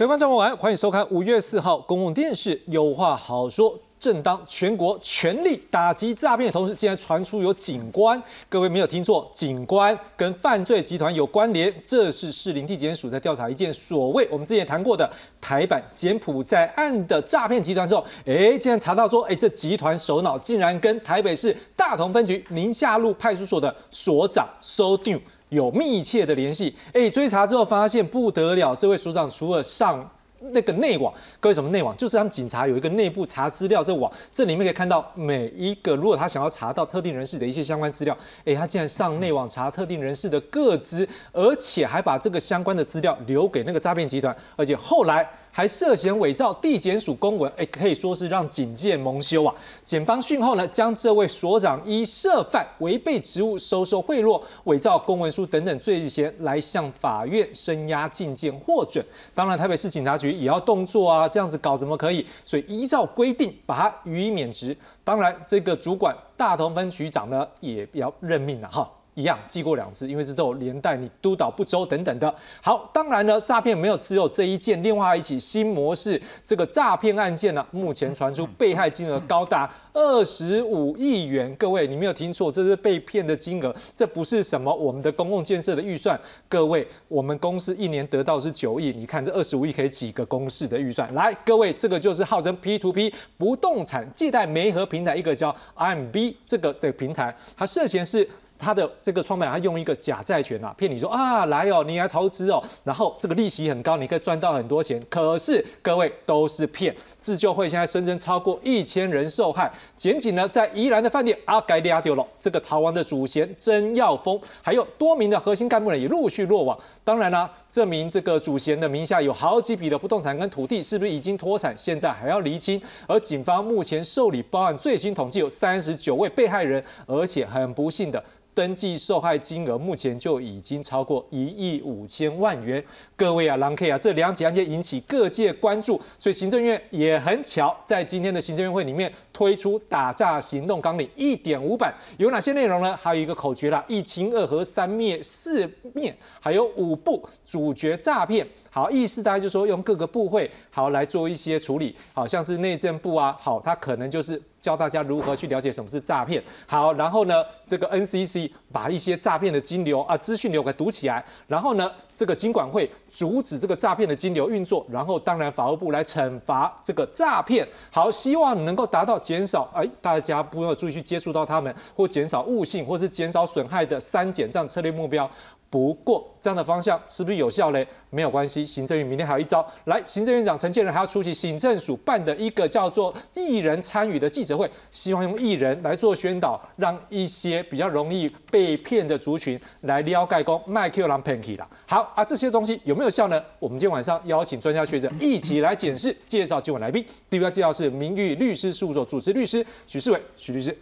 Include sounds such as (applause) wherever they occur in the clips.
各位观众朋友，欢迎收看五月四号公共电视《有话好说》。正当全国全力打击诈骗的同时，竟然传出有警官，各位没有听错，警官跟犯罪集团有关联。这是市林地检署在调查一件所谓我们之前谈过的台版柬埔寨案的诈骗集团之后，哎，竟然查到说，哎，这集团首脑竟然跟台北市大同分局宁夏路派出所的所长收定有密切的联系。哎，追查之后发现不得了，这位所长除了上那个内网，各位什么内网？就是他们警察有一个内部查资料这网，这里面可以看到每一个，如果他想要查到特定人士的一些相关资料，哎，他竟然上内网查特定人士的个资，而且还把这个相关的资料留给那个诈骗集团，而且后来。还涉嫌伪造地检署公文，哎，可以说是让警界蒙羞啊！检方讯后呢，将这位所长依涉犯违背职务、收受贿赂、伪造公文书等等罪嫌来向法院声押禁见获准。当然，台北市警察局也要动作啊，这样子搞怎么可以？所以依照规定把他予以免职。当然，这个主管大同分局长呢，也要任命了哈。一样记过两次，因为这都有连带你督导不周等等的。好，当然呢，诈骗没有只有这一件，另外一起新模式这个诈骗案件呢，目前传出被害金额高达二十五亿元。各位，你没有听错，这是被骗的金额，这不是什么我们的公共建设的预算。各位，我们公司一年得到是九亿，你看这二十五亿可以几个公司的预算？来，各位，这个就是号称 P to P 不动产借贷媒合平台，一个叫 IMB 这个的平台，它涉嫌是。他的这个创办人，他用一个假债权啊，骗你说啊，来哦，你来投资哦，然后这个利息很高，你可以赚到很多钱。可是各位都是骗。自救会现在声称超过一千人受害。检警呢，在宜兰的饭店阿盖利亚丢了这个逃亡的主嫌曾耀峰，还有多名的核心干部呢，也陆续落网。当然啦，这名这个主嫌的名下有好几笔的不动产跟土地，是不是已经脱产？现在还要厘清。而警方目前受理报案最新统计有三十九位被害人，而且很不幸的。登记受害金额目前就已经超过一亿五千万元。各位啊，狼 K 啊，这两起案件引起各界关注，所以行政院也很巧，在今天的行政院会里面推出打诈行动纲领一点五版，有哪些内容呢？还有一个口诀啦，一清二和三灭四灭，还有五步主角诈骗。好，意思大概就是说用各个部会好来做一些处理，好像是内政部啊，好，他可能就是教大家如何去了解什么是诈骗。好，然后呢，这个 NCC 把一些诈骗的金流啊资讯流给堵起来，然后呢，这个金管会阻止这个诈骗的金流运作，然后当然法务部来惩罚这个诈骗。好，希望能够达到减少哎大家不要注意去接触到他们，或减少误信，或是减少损害的三减这样策略目标。不过这样的方向是不是有效嘞？没有关系，行政院明天还有一招。来，行政院长陈建仁还要出席行政署办的一个叫做“艺人参与”的记者会，希望用艺人来做宣导，让一些比较容易被骗的族群来撩盖工卖 Q 狼 Panky 啦。好啊，这些东西有没有效呢？我们今天晚上邀请专家学者一起来检视，介绍今晚来宾。第一位介绍是名誉律师事务所主持律师许世伟，许律师。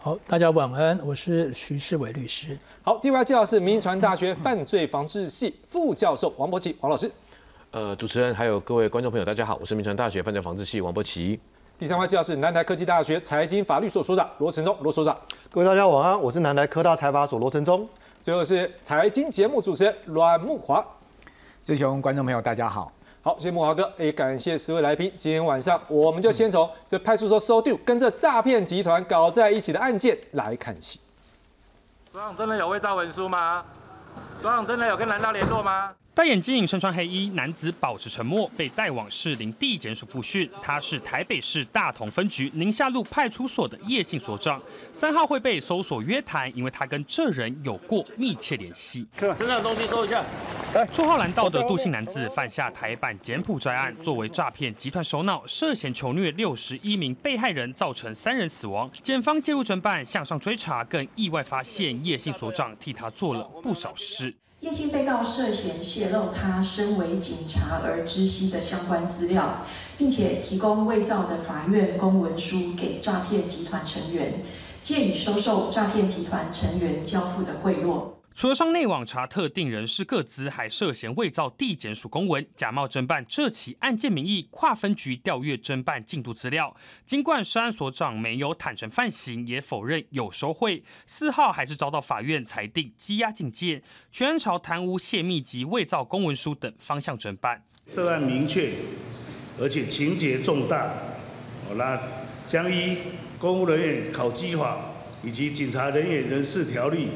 好，大家晚安，我是徐世伟律师。好，第二位介绍是民传大学犯罪防治系副教授王博奇，王老师。呃，主持人还有各位观众朋友，大家好，我是民传大学犯罪防治系王博奇。第三位介绍是南台科技大学财经法律所所长罗成忠，罗所长。各位大家晚安，我是南台科大财法所罗成忠。最后是财经节目主持人阮木华。最雄观众朋友，大家好。好，谢谢木华哥，也感谢十位来宾。今天晚上，我们就先从这派出所收丢跟这诈骗集团搞在一起的案件来看起。所长真的有伪造文书吗？所长真的有跟蓝道联络吗？戴眼镜、身穿黑衣男子保持沉默，被带往士林地检署复讯。他是台北市大同分局宁夏路派出所的叶姓所长，三号会被搜索约谈，因为他跟这人有过密切联系。身上的东西收一下。绰号蓝道的杜姓男子犯下台版柬埔寨案，作为诈骗集团首脑，涉嫌囚虐六十一名被害人，造成三人死亡。检方介入侦办，向上追查，更意外发现叶姓所长替他做了不少事。叶姓被告涉嫌泄露他身为警察而知悉的相关资料，并且提供伪造的法院公文书给诈骗集团成员，借以收受诈骗集团成员交付的贿赂。除了上内网查特定人士个资，还涉嫌伪造地检署公文，假冒侦办这起案件名义，跨分局调阅侦办进度资料。尽管涉案所长没有坦诚犯行，也否认有收贿，四号还是遭到法院裁定羁押禁见，全朝贪污、泄密及伪造公文书等方向侦办。涉案明确，而且情节重大，好那将依公务人员考绩法以及警察人员人事条例。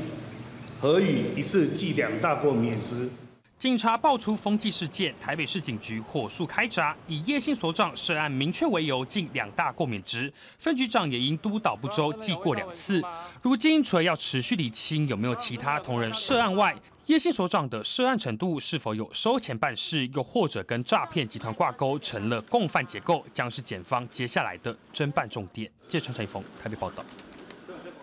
何以一次记两大过免职。警察爆出风纪事件，台北市警局火速开闸，以叶姓所长涉案明确为由，进两大过免职。分局长也因督导不周，记过两次。如今除了要持续理清有没有其他同仁涉案外，叶姓所长的涉案程度是否有收钱办事，又或者跟诈骗集团挂钩，成了共犯结构，将是检方接下来的侦办重点。记者陈一峰台北报道。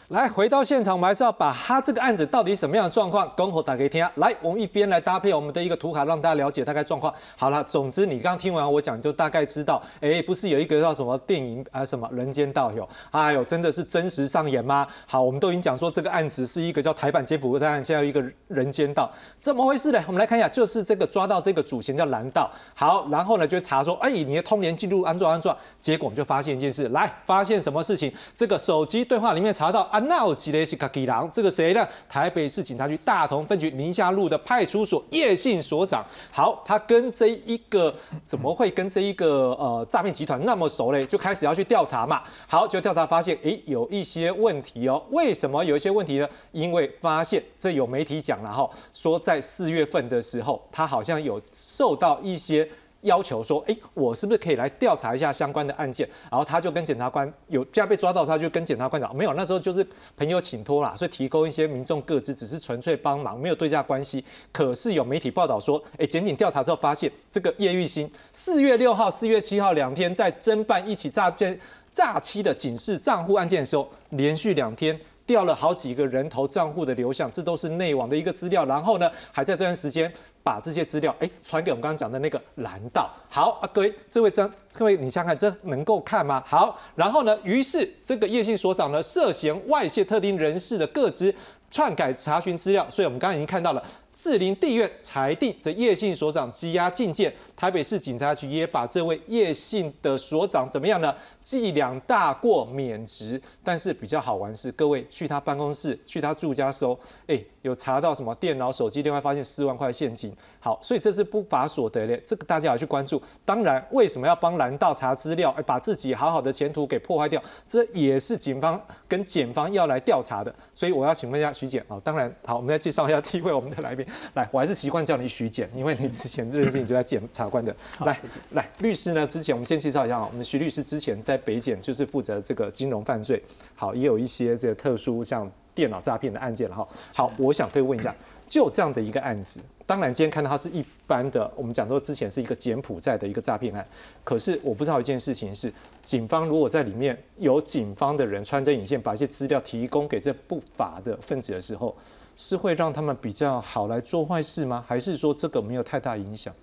来，回到现场，我们还是要把他这个案子到底什么样的状况，公侯打给听。来，我们一边来搭配我们的一个图卡，让大家了解大概状况。好了，总之你刚听完我讲，就大概知道，哎，不是有一个叫什么电影啊，什么人间道友，哎呦，真的是真实上演吗？好，我们都已经讲说这个案子是一个叫台版接捕案，现在有一个人间道，怎么回事呢？我们来看一下，就是这个抓到这个主嫌叫蓝道。好，然后呢就查说，哎，你的通联记录安装安装，结果我们就发现一件事，来，发现什么事情？这个手机对话里面查到安啊，那我记得是。卡基郎，这个谁呢？台北市警察局大同分局宁夏路的派出所叶姓所长。好，他跟这一个怎么会跟这一个呃诈骗集团那么熟嘞？就开始要去调查嘛。好，就调查发现，诶，有一些问题哦。为什么有一些问题呢？因为发现这有媒体讲了哈，说在四月份的时候，他好像有受到一些。要求说，哎，我是不是可以来调查一下相关的案件？然后他就跟检察官有这样被抓到，他就跟检察官讲，没有，那时候就是朋友请托啦，所以提供一些民众各自只是纯粹帮忙，没有对价关系。可是有媒体报道说，哎，检警调查之后发现，这个叶玉兴四月六号、四月七号两天在侦办一起诈骗诈欺的警示账户案件的时候，连续两天。调了好几个人头账户的流向，这都是内网的一个资料。然后呢，还在这段时间把这些资料哎传给我们刚刚讲的那个蓝道。好啊，各位，这位张，各位你想想，这能够看吗？好，然后呢，于是这个叶姓所长呢涉嫌外泄特定人士的个资，篡改查询资料。所以我们刚刚已经看到了。士林地院裁定，这叶姓所长羁押禁见。台北市警察局也把这位叶姓的所长怎么样呢？记两大过免职。但是比较好玩是，各位去他办公室、去他住家搜，(laughs) 哎，有查到什么电脑、手机、另外发现四万块现金。好，所以这是不法所得嘞，这个大家要去关注。当然，为什么要帮蓝道查资料，而把自己好好的前途给破坏掉？这也是警方跟检方要来调查的。所以我要请问一下徐检啊，当然好，我们再介绍一下 (laughs) 第一位我们的来宾。来，我还是习惯叫你徐检，因为你之前这件事情就在检察官的。来，来，律师呢？之前我们先介绍一下啊，我们徐律师之前在北检就是负责这个金融犯罪，好，也有一些这个特殊像电脑诈骗的案件了哈。好，我想可以问一下，就这样的一个案子，当然今天看到它是一般的，我们讲说之前是一个柬埔寨的一个诈骗案，可是我不知道一件事情是，警方如果在里面有警方的人穿针引线，把一些资料提供给这不法的分子的时候。是会让他们比较好来做坏事吗？还是说这个没有太大影响？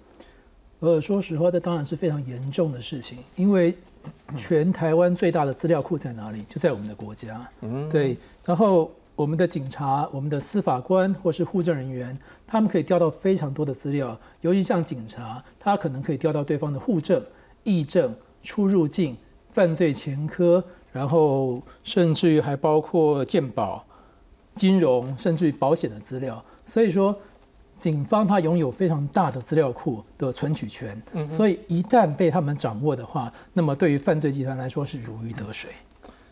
呃，说实话，这当然是非常严重的事情，因为全台湾最大的资料库在哪里？就在我们的国家。嗯，对。然后我们的警察、我们的司法官或是护证人员，他们可以调到非常多的资料，尤其像警察，他可能可以调到对方的户证、议证、出入境、犯罪前科，然后甚至于还包括鉴保。金融甚至于保险的资料，所以说警方他拥有非常大的资料库的存取权，所以一旦被他们掌握的话，那么对于犯罪集团来说是如鱼得水。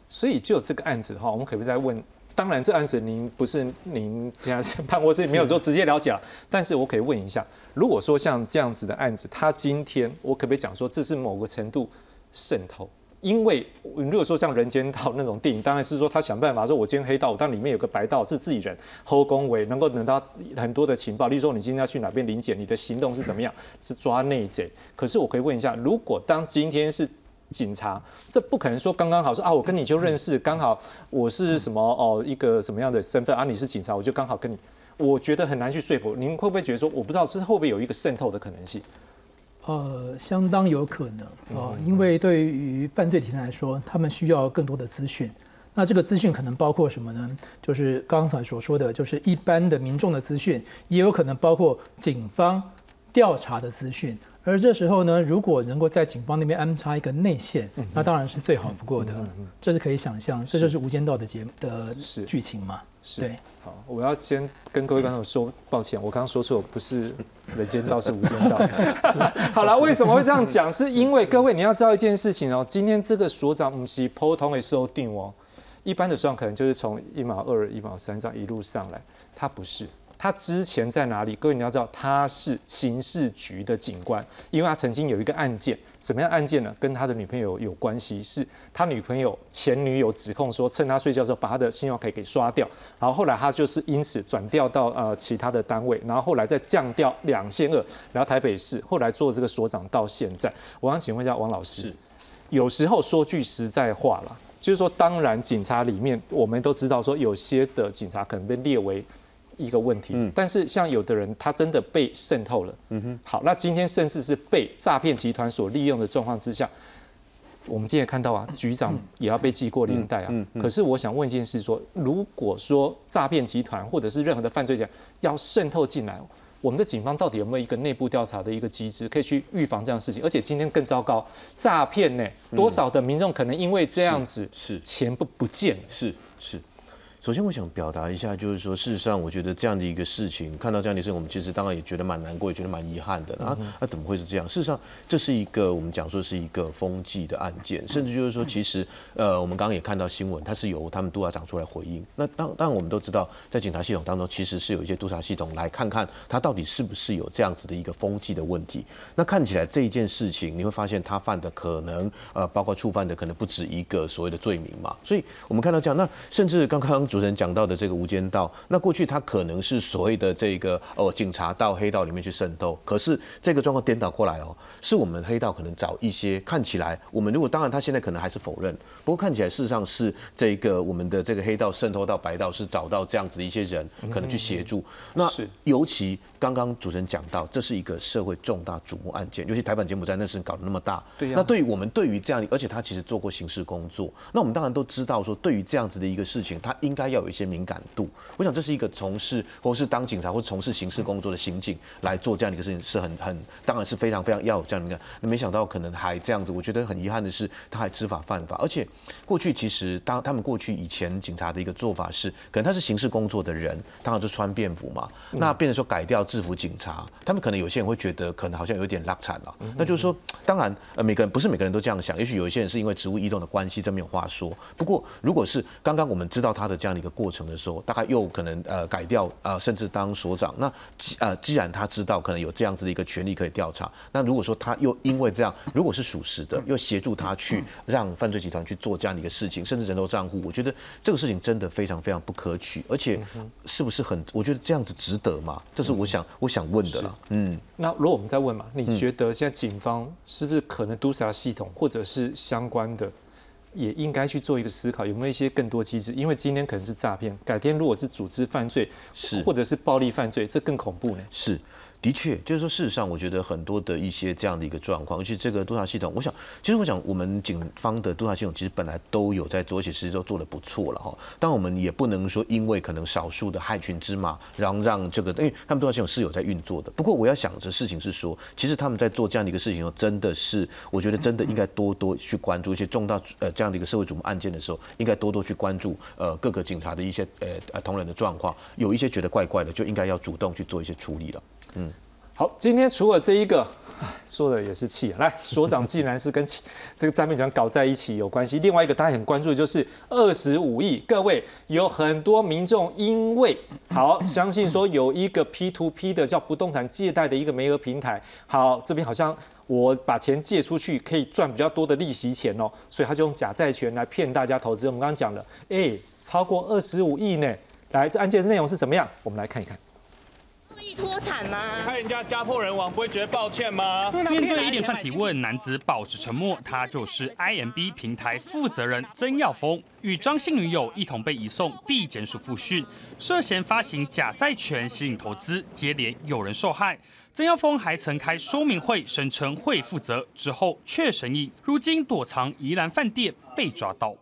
所以就这个案子的话，我们可不可以再问？当然，这案子您不是您现在办过，是没有说直接了解了，(laughs) 但是我可以问一下，如果说像这样子的案子，他今天我可不可以讲说这是某个程度渗透？因为如果说像《人间道》那种电影，当然是说他想办法说，我今天黑道，但里面有个白道是自己人，后宫为能够得到很多的情报。例如说，你今天要去哪边临检，你的行动是怎么样？是抓内贼。可是我可以问一下，如果当今天是警察，这不可能说刚刚好说啊，我跟你就认识，刚好我是什么哦一个什么样的身份啊？你是警察，我就刚好跟你，我觉得很难去说服。您会不会觉得说，我不知道这会不会有一个渗透的可能性？呃，相当有可能啊，因为对于犯罪集团来说，他们需要更多的资讯。那这个资讯可能包括什么呢？就是刚才所说的，就是一般的民众的资讯，也有可能包括警方调查的资讯。而这时候呢，如果能够在警方那边安插一个内线，那当然是最好不过的。这是可以想象，这就是《无间道》的节的剧情嘛？是。对。好，我要先跟各位观众说抱歉，我刚刚说错，不是《人间道》，是《无间道》。(laughs) 好了，为什么会这样讲？是因为各位你要知道一件事情哦，今天这个所长不是普通的收定哦，一般的所长可能就是从一毛二、一毛三这样一路上来，他不是。他之前在哪里？各位你要知道，他是刑事局的警官，因为他曾经有一个案件，什么样案件呢？跟他的女朋友有关系，是他女朋友前女友指控说，趁他睡觉的时候把他的信用卡给刷掉，然后后来他就是因此转调到呃其他的单位，然后后来再降调两线二，然后台北市，后来做这个所长到现在。我想请问一下王老师，有时候说句实在话了，就是说，当然警察里面我们都知道说，有些的警察可能被列为。一个问题，但是像有的人他真的被渗透了，嗯哼，好，那今天甚至是被诈骗集团所利用的状况之下，我们今天看到啊，(coughs) 局长也要被记过连带啊，可是我想问一件事，说如果说诈骗集团或者是任何的犯罪者要渗透进来，我们的警方到底有没有一个内部调查的一个机制，可以去预防这样的事情？而且今天更糟糕，诈骗呢，多少的民众可能因为这样子是钱不不见，是是。首先，我想表达一下，就是说，事实上，我觉得这样的一个事情，看到这样的事情，我们其实当然也觉得蛮难过，也觉得蛮遗憾的。啊，那怎么会是这样？事实上，这是一个我们讲说是一个风纪的案件，甚至就是说，其实，呃，我们刚刚也看到新闻，它是由他们督察长出来回应。那当当然，我们都知道，在警察系统当中，其实是有一些督察系统来看看他到底是不是有这样子的一个风纪的问题。那看起来这一件事情，你会发现他犯的可能，呃，包括触犯的可能不止一个所谓的罪名嘛。所以我们看到这样，那甚至刚刚主持人讲到的这个。无间道，那过去他可能是所谓的这个哦，警察到黑道里面去渗透，可是这个状况颠倒过来哦，是我们黑道可能找一些看起来，我们如果当然他现在可能还是否认，不过看起来事实上是这个我们的这个黑道渗透到白道，是找到这样子的一些人可能去协助。那尤其刚刚主持人讲到，这是一个社会重大瞩目案件，尤其台版柬埔寨那时搞得那么大，对那对于我们对于这样，而且他其实做过刑事工作，那我们当然都知道说，对于这样子的一个事情，他应该要有一些敏感。度，我想这是一个从事或是当警察或从事刑事工作的刑警来做这样的一个事情，是很很当然是非常非常要有这样的一个。那没想到可能还这样子，我觉得很遗憾的是，他还知法犯法。而且过去其实当他们过去以前警察的一个做法是，可能他是刑事工作的人，当然就穿便服嘛。那变成说改掉制服警察，他们可能有些人会觉得可能好像有点拉惨了。那就是说，当然呃每个人不是每个人都这样想，也许有一些人是因为职务异动的关系，这没有话说。不过如果是刚刚我们知道他的这样的一个过程的时候，大概又可能呃改掉啊，甚至当所长。那既呃既然他知道可能有这样子的一个权利可以调查，那如果说他又因为这样，如果是属实的，又协助他去让犯罪集团去做这样的一个事情，甚至人头账户，我觉得这个事情真的非常非常不可取，而且是不是很？我觉得这样子值得吗？这是我想我想问的了。嗯，那如果我们再问嘛，你觉得现在警方是不是可能督察系统或者是相关的？也应该去做一个思考，有没有一些更多机制？因为今天可能是诈骗，改天如果是组织犯罪，是或者是暴力犯罪，这更恐怖呢？是。的确，就是说，事实上，我觉得很多的一些这样的一个状况，尤其这个督察系统，我想，其实我想，我们警方的督察系统其实本来都有在做，而且其实都做的不错了哈。但我们也不能说，因为可能少数的害群之马，然后让这个，因为他们督察系统是有在运作的。不过，我要想着事情是说，其实他们在做这样的一个事情，真的是，我觉得真的应该多多去关注一些重大呃这样的一个社会瞩目案件的时候，应该多多去关注呃各个警察的一些呃呃同仁的状况，有一些觉得怪怪的，就应该要主动去做一些处理了。嗯。好，今天除了这一个，说的也是气。来，所长既然是跟 (laughs) 这个诈骗集团搞在一起有关系，另外一个大家很关注的就是二十五亿。各位有很多民众因为好 (laughs) 相信说有一个 P to P 的叫不动产借贷的一个媒额平台，好这边好像我把钱借出去可以赚比较多的利息钱哦，所以他就用假债权来骗大家投资。我们刚刚讲了，哎，超过二十五亿呢。来，这案件的内容是怎么样？我们来看一看。脱产吗？看人家家破人亡，不会觉得抱歉吗？面对一连串提问，男子保持沉默。他就是 IMB 平台负责人曾耀峰，与张姓女友一同被移送地检署复讯，涉嫌发行假债权吸引投资，接连有人受害。曾耀峰还曾开说明会，声称会负责，之后却神隐，如今躲藏宜兰饭店。被抓到。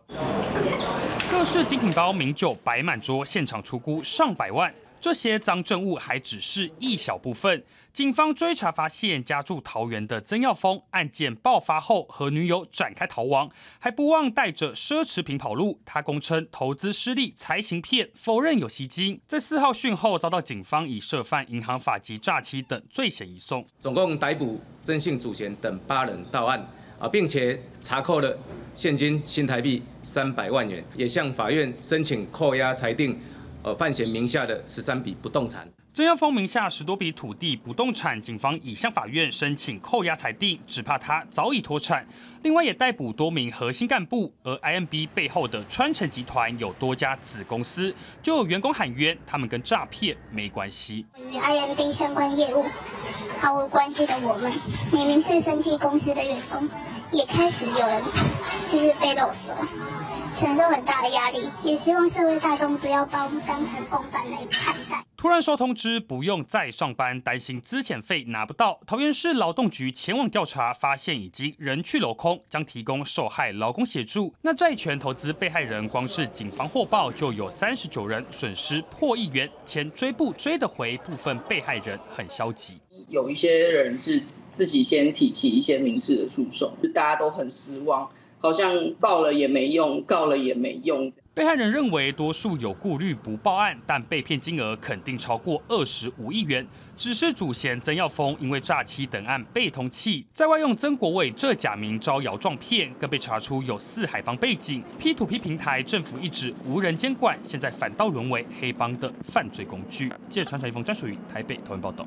各式精品包、名酒摆满桌，现场出估上百万。这些赃证物还只是一小部分。警方追查发现，家住桃园的曾耀峰，案件爆发后和女友展开逃亡，还不忘带着奢侈品跑路。他供称投资失利才行骗，否认有吸金。在四号讯后，遭到警方以涉犯银行法及诈欺等罪嫌移送。总共逮捕曾姓主嫌等八人到案啊，并且查扣了现金新台币三百万元，也向法院申请扣押裁定。呃，范闲名下的十三笔不动产，曾耀峰名下十多笔土地不动产，警方已向法院申请扣押裁定，只怕他早已脱产。另外也逮捕多名核心干部，而 IMB 背后的川城集团有多家子公司，就有员工喊冤，他们跟诈骗没关系。与 IMB 相关业务毫无关系的我们，明明是生技公司的员工，也开始有人就是被勒索。承受很大的压力，也希望社会大众不要把我们当成共犯来看待。突然收通知不用再上班，担心资遣费拿不到，桃园市劳动局前往调查，发现已经人去楼空，将提供受害劳工协助。那债权投资被害人，光是警方获报就有三十九人，损失破亿元，钱追不追得回？部分被害人很消极，有一些人是自己先提起一些民事的诉讼，大家都很失望。好像报了也没用，告了也没用。被害人认为，多数有顾虑不报案，但被骗金额肯定超过二十五亿元。只是主嫌曾耀峰因为诈欺等案被通缉，在外用曾国伟这假名招摇撞骗，更被查出有四海帮背景。P to P 平台政府一直无人监管，现在反倒沦为黑帮的犯罪工具。记者传承一封专属于台北台湾报道。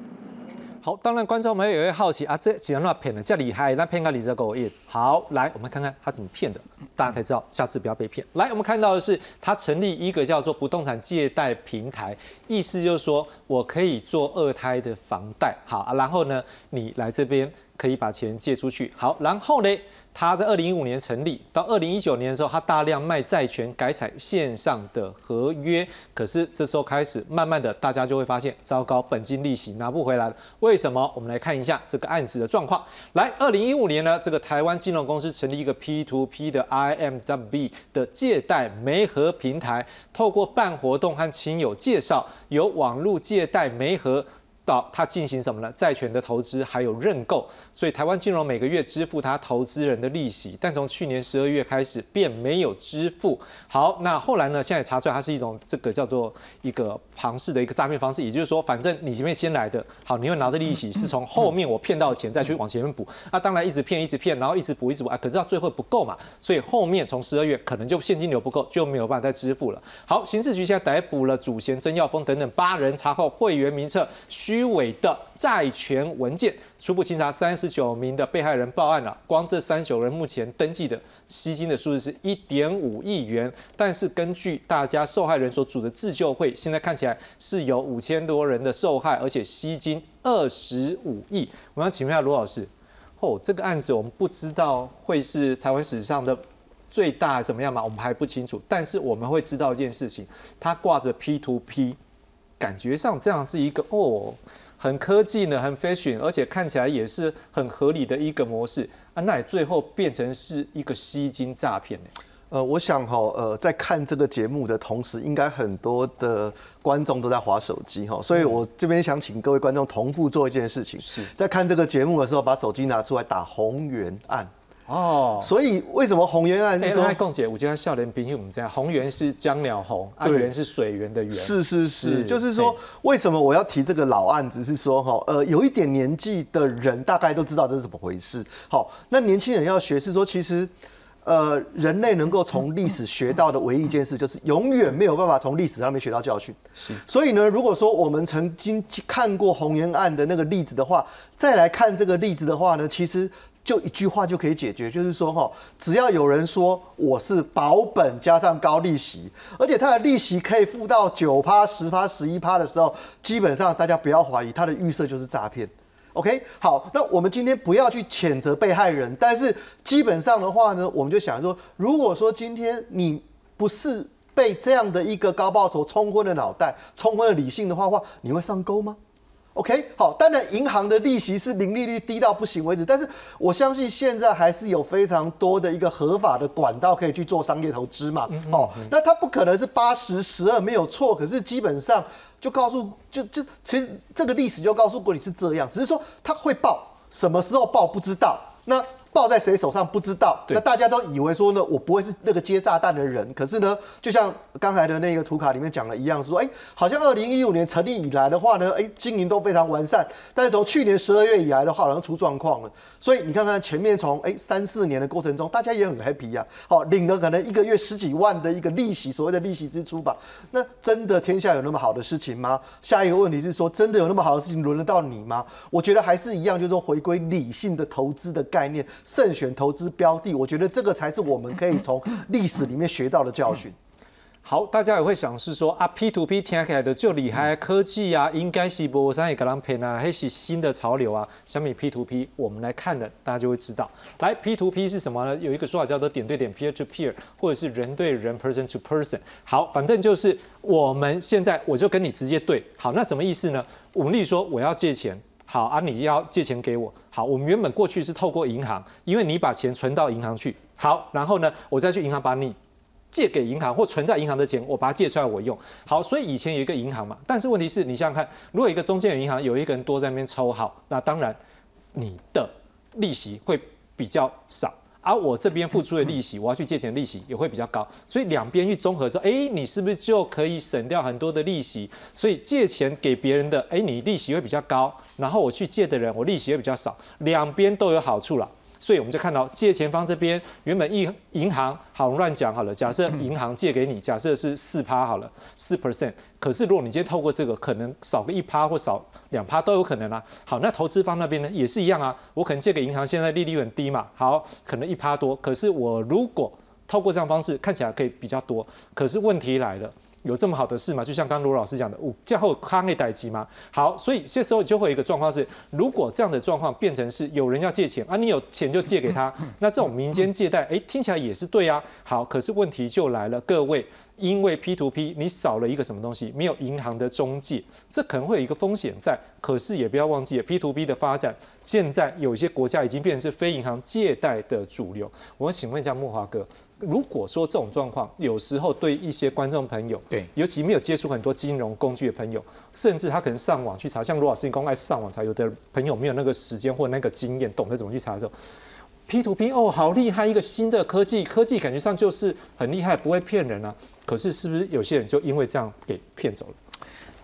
好，当然观众们也会好奇啊，这几人那骗的这厉害，那骗个李泽狗也好，来我们看看他怎么骗的，大家才知道，下次不要被骗。来，我们看到的是他成立一个叫做不动产借贷平台，意思就是说我可以做二胎的房贷，好啊，然后呢，你来这边可以把钱借出去，好，然后呢？他在二零一五年成立，到二零一九年的时候，他大量卖债权，改采线上的合约。可是这时候开始，慢慢的大家就会发现，糟糕，本金利息拿不回来了。为什么？我们来看一下这个案子的状况。来，二零一五年呢，这个台湾金融公司成立一个 P to P 的 IMWB 的借贷媒合平台，透过办活动和亲友介绍，有网络借贷媒合。到他进行什么呢？债权的投资还有认购，所以台湾金融每个月支付他投资人的利息，但从去年十二月开始便没有支付。好，那后来呢？现在查出来它是一种这个叫做一个庞氏的一个诈骗方式，也就是说，反正你前面先来的，好，你会拿的利息是从后面我骗到钱再去往前面补。那当然一直骗一直骗，然后一直补一直补啊，可是到最后不够嘛，所以后面从十二月可能就现金流不够，就没有办法再支付了。好，刑事局现在逮捕了主嫌曾耀峰等等八人，查扣会员名册。虚伪的债权文件，初步清查三十九名的被害人报案了。光这三十九人目前登记的吸金的数字是一点五亿元，但是根据大家受害人所组的自救会，现在看起来是有五千多人的受害，而且吸金二十五亿。我想请问一下罗老师，哦，这个案子我们不知道会是台湾史上的最大怎么样嘛？我们还不清楚，但是我们会知道一件事情，它挂着 P to P。感觉上这样是一个哦，很科技呢，很 fashion，而且看起来也是很合理的一个模式。啊，那也最后变成是一个吸金诈骗呢？呃，我想哈，呃，在看这个节目的同时，应该很多的观众都在划手机哈，所以我这边想请各位观众同步做一件事情，是。在看这个节目的时候，把手机拿出来打红圆案。哦，所以为什么红源案是说？共姐，我觉得笑脸比我们这样，红源是江鸟红，啊源是水源的源。是是是，就是说为什么我要提这个老案子？是说哈，呃，有一点年纪的人大概都知道这是怎么回事。好，那年轻人要学是说，其实，呃，人类能够从历史学到的唯一一件事，就是永远没有办法从历史上面学到教训。是，所以呢，如果说我们曾经看过红源案的那个例子的话，再来看这个例子的话呢，其实。就一句话就可以解决，就是说哈，只要有人说我是保本加上高利息，而且他的利息可以付到九趴、十趴、十一趴的时候，基本上大家不要怀疑他的预设就是诈骗。OK，好，那我们今天不要去谴责被害人，但是基本上的话呢，我们就想说，如果说今天你不是被这样的一个高报酬冲昏了脑袋、冲昏了理性的话话，你会上钩吗？OK，好，当然银行的利息是零利率低到不行为止，但是我相信现在还是有非常多的一个合法的管道可以去做商业投资嘛。哦，那它不可能是八十十二没有错，可是基本上就告诉就就其实这个历史就告诉过你是这样，只是说它会爆，什么时候爆不知道。那报在谁手上不知道，那大家都以为说呢，我不会是那个接炸弹的人。可是呢，就像刚才的那个图卡里面讲的一样，说，哎，好像二零一五年成立以来的话呢，哎，经营都非常完善。但是从去年十二月以来的话，好像出状况了。所以你看看前面从哎三四年的过程中，大家也很 happy 呀，好领了可能一个月十几万的一个利息，所谓的利息支出吧。那真的天下有那么好的事情吗？下一个问题是说，真的有那么好的事情轮得到你吗？我觉得还是一样，就是说回归理性的投资的概念。慎选投资标的，我觉得这个才是我们可以从历史里面学到的教训。好，大家也会想是说啊，P to P 听起来的就厉害，科技啊，应该是波山也格朗片啊，还是新的潮流啊。相比 P to P，我们来看的，大家就会知道，来 P to P 是什么呢？有一个说法叫做点对点 （peer to peer） 或者是人对人 （person to person）。好，反正就是我们现在我就跟你直接对。好，那什么意思呢？我们例说我要借钱。好啊，你要借钱给我。好，我们原本过去是透过银行，因为你把钱存到银行去。好，然后呢，我再去银行把你借给银行或存在银行的钱，我把它借出来我用。好，所以以前有一个银行嘛，但是问题是你想想看，如果一个中间银行有一个人多在那边抽，好，那当然你的利息会比较少。而我这边付出的利息，我要去借钱，利息也会比较高，所以两边去综合之后，哎，你是不是就可以省掉很多的利息？所以借钱给别人的，哎，你利息会比较高，然后我去借的人，我利息会比较少，两边都有好处了。所以我们就看到借钱方这边原本一银行好乱讲好了，假设银行借给你，假设是四趴好了，四 percent，可是如果你今天透过这个，可能少个一趴或少两趴都有可能啊。好，那投资方那边呢也是一样啊，我可能借给银行，现在利率很低嘛，好，可能一趴多，可是我如果透过这样方式，看起来可以比较多，可是问题来了。有这么好的事吗？就像刚罗老师讲的，五价后康内待机吗？好，所以这时候就会有一个状况是，如果这样的状况变成是有人要借钱啊，你有钱就借给他，那这种民间借贷，哎，听起来也是对啊。好，可是问题就来了，各位。因为 P to P 你少了一个什么东西，没有银行的中介，这可能会有一个风险在。可是也不要忘记 P to P 的发展，现在有一些国家已经变成是非银行借贷的主流。我请问一下木华哥，如果说这种状况，有时候对一些观众朋友，对，尤其没有接触很多金融工具的朋友，甚至他可能上网去查，像罗老师你刚开上网查，有的朋友没有那个时间或那个经验，懂得怎么去查的时候。P to P 哦，好厉害！一个新的科技，科技感觉上就是很厉害，不会骗人啊。可是是不是有些人就因为这样给骗走了？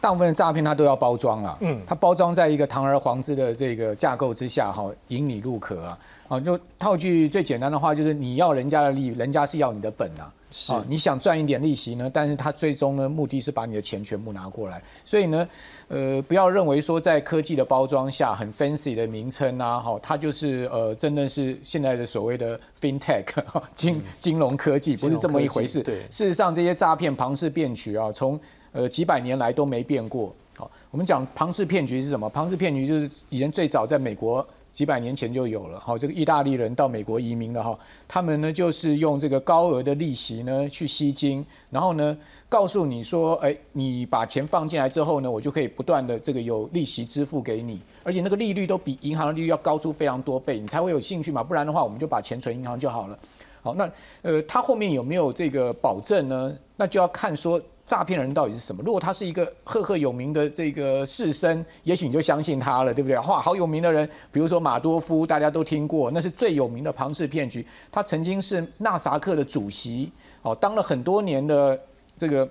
大部分的诈骗它都要包装啊，嗯，它包装在一个堂而皇之的这个架构之下，哈，引你入壳啊，啊，就套句最简单的话，就是你要人家的利，人家是要你的本啊。啊，你想赚一点利息呢？但是它最终呢，目的是把你的钱全部拿过来。所以呢，呃，不要认为说在科技的包装下很 fancy 的名称啊，哈，它就是呃，真的是现在的所谓的 fintech (laughs) 金金融科技，不是这么一回事。对，事实上这些诈骗庞氏骗局啊，从呃几百年来都没变过。好，我们讲庞氏骗局是什么？庞氏骗局就是以前最早在美国。几百年前就有了，哈，这个意大利人到美国移民了哈，他们呢就是用这个高额的利息呢去吸金，然后呢告诉你说，哎，你把钱放进来之后呢，我就可以不断的这个有利息支付给你，而且那个利率都比银行的利率要高出非常多倍，你才会有兴趣嘛，不然的话我们就把钱存银行就好了。好，那呃，他后面有没有这个保证呢？那就要看说。诈骗人到底是什么？如果他是一个赫赫有名的这个士绅，也许你就相信他了，对不对？哇，好有名的人，比如说马多夫，大家都听过，那是最有名的庞氏骗局。他曾经是纳萨克的主席，哦，当了很多年的这个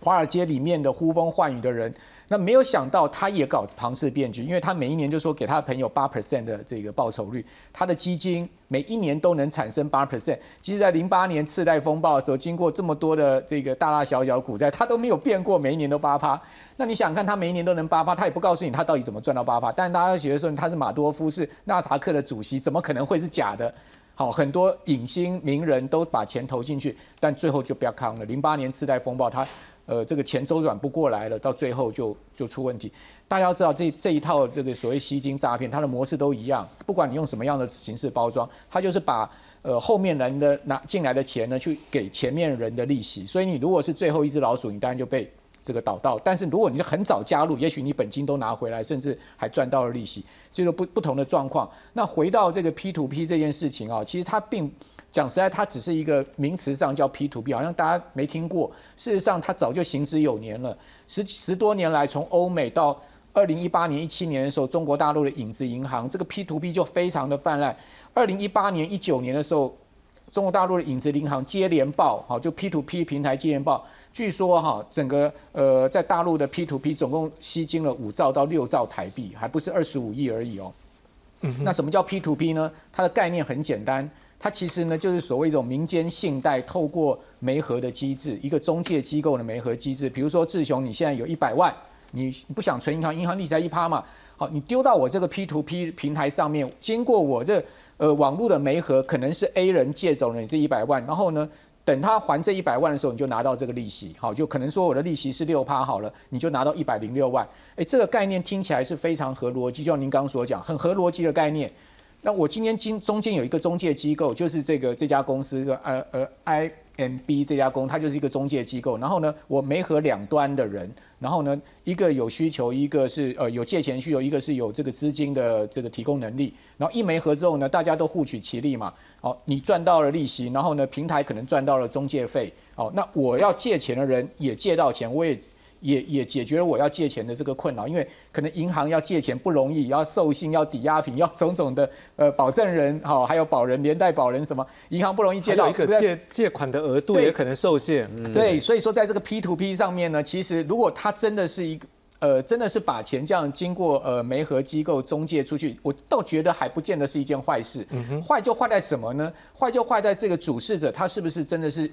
华尔街里面的呼风唤雨的人。那没有想到，他也搞庞氏骗局，因为他每一年就说给他的朋友八 percent 的这个报酬率，他的基金每一年都能产生八 percent。即使在零八年次贷风暴的时候，经过这么多的这个大大小小的股灾，他都没有变过，每一年都八趴。那你想看他每一年都能八趴，他也不告诉你他到底怎么赚到八趴。但大家觉得说他是马多夫，是纳萨克的主席，怎么可能会是假的？好，很多影星名人都把钱投进去，但最后就不要扛了。零八年次贷风暴，他。呃，这个钱周转不过来了，到最后就就出问题。大家要知道，这这一套这个所谓吸金诈骗，它的模式都一样，不管你用什么样的形式包装，它就是把呃后面人的拿进来的钱呢，去给前面人的利息。所以你如果是最后一只老鼠，你当然就被这个导到。但是如果你是很早加入，也许你本金都拿回来，甚至还赚到了利息，这个不不同的状况。那回到这个 P to P 这件事情啊，其实它并讲实在，它只是一个名词上叫 P to P，好像大家没听过。事实上，它早就行之有年了，十十多年来，从欧美到二零一八年、一七年的时候，中国大陆的影子银行这个 P to P 就非常的泛滥。二零一八年、一九年的时候，中国大陆的影子银行接连爆，好，就 P to P 平台接连爆。据说哈，整个呃在大陆的 P to P 总共吸金了五兆到六兆台币，还不是二十五亿而已哦。那什么叫 P to P 呢？它的概念很简单，它其实呢就是所谓一种民间信贷透过媒合的机制，一个中介机构的媒合机制。比如说志雄，你现在有一百万，你不想存银行，银行利息才一趴嘛，好，你丢到我这个 P to P 平台上面，经过我这呃网络的媒合，可能是 A 人借走了你这一百万，然后呢？等他还这一百万的时候，你就拿到这个利息，好，就可能说我的利息是六趴好了，你就拿到一百零六万。哎，这个概念听起来是非常合逻辑，就像您刚刚所讲，很合逻辑的概念。那我今天今中间有一个中介机构，就是这个这家公司，呃呃 I。M B 这家公司，它就是一个中介机构。然后呢，我没和两端的人，然后呢，一个有需求，一个是呃有借钱需求，一个是有这个资金的这个提供能力。然后一没合之后呢，大家都互取其利嘛。哦，你赚到了利息，然后呢，平台可能赚到了中介费。哦，那我要借钱的人也借到钱，我也。也也解决了我要借钱的这个困扰，因为可能银行要借钱不容易，要授信，要抵押品，要种种的呃保证人，好，还有保人、连带保人什么，银行不容易借到一个借借款的额度也可能受限。对，所以说在这个 P to P 上面呢，其实如果他真的是一个呃，真的是把钱这样经过呃媒合机构中介出去，我倒觉得还不见得是一件坏事。坏就坏在什么呢？坏就坏在这个主事者他是不是真的是？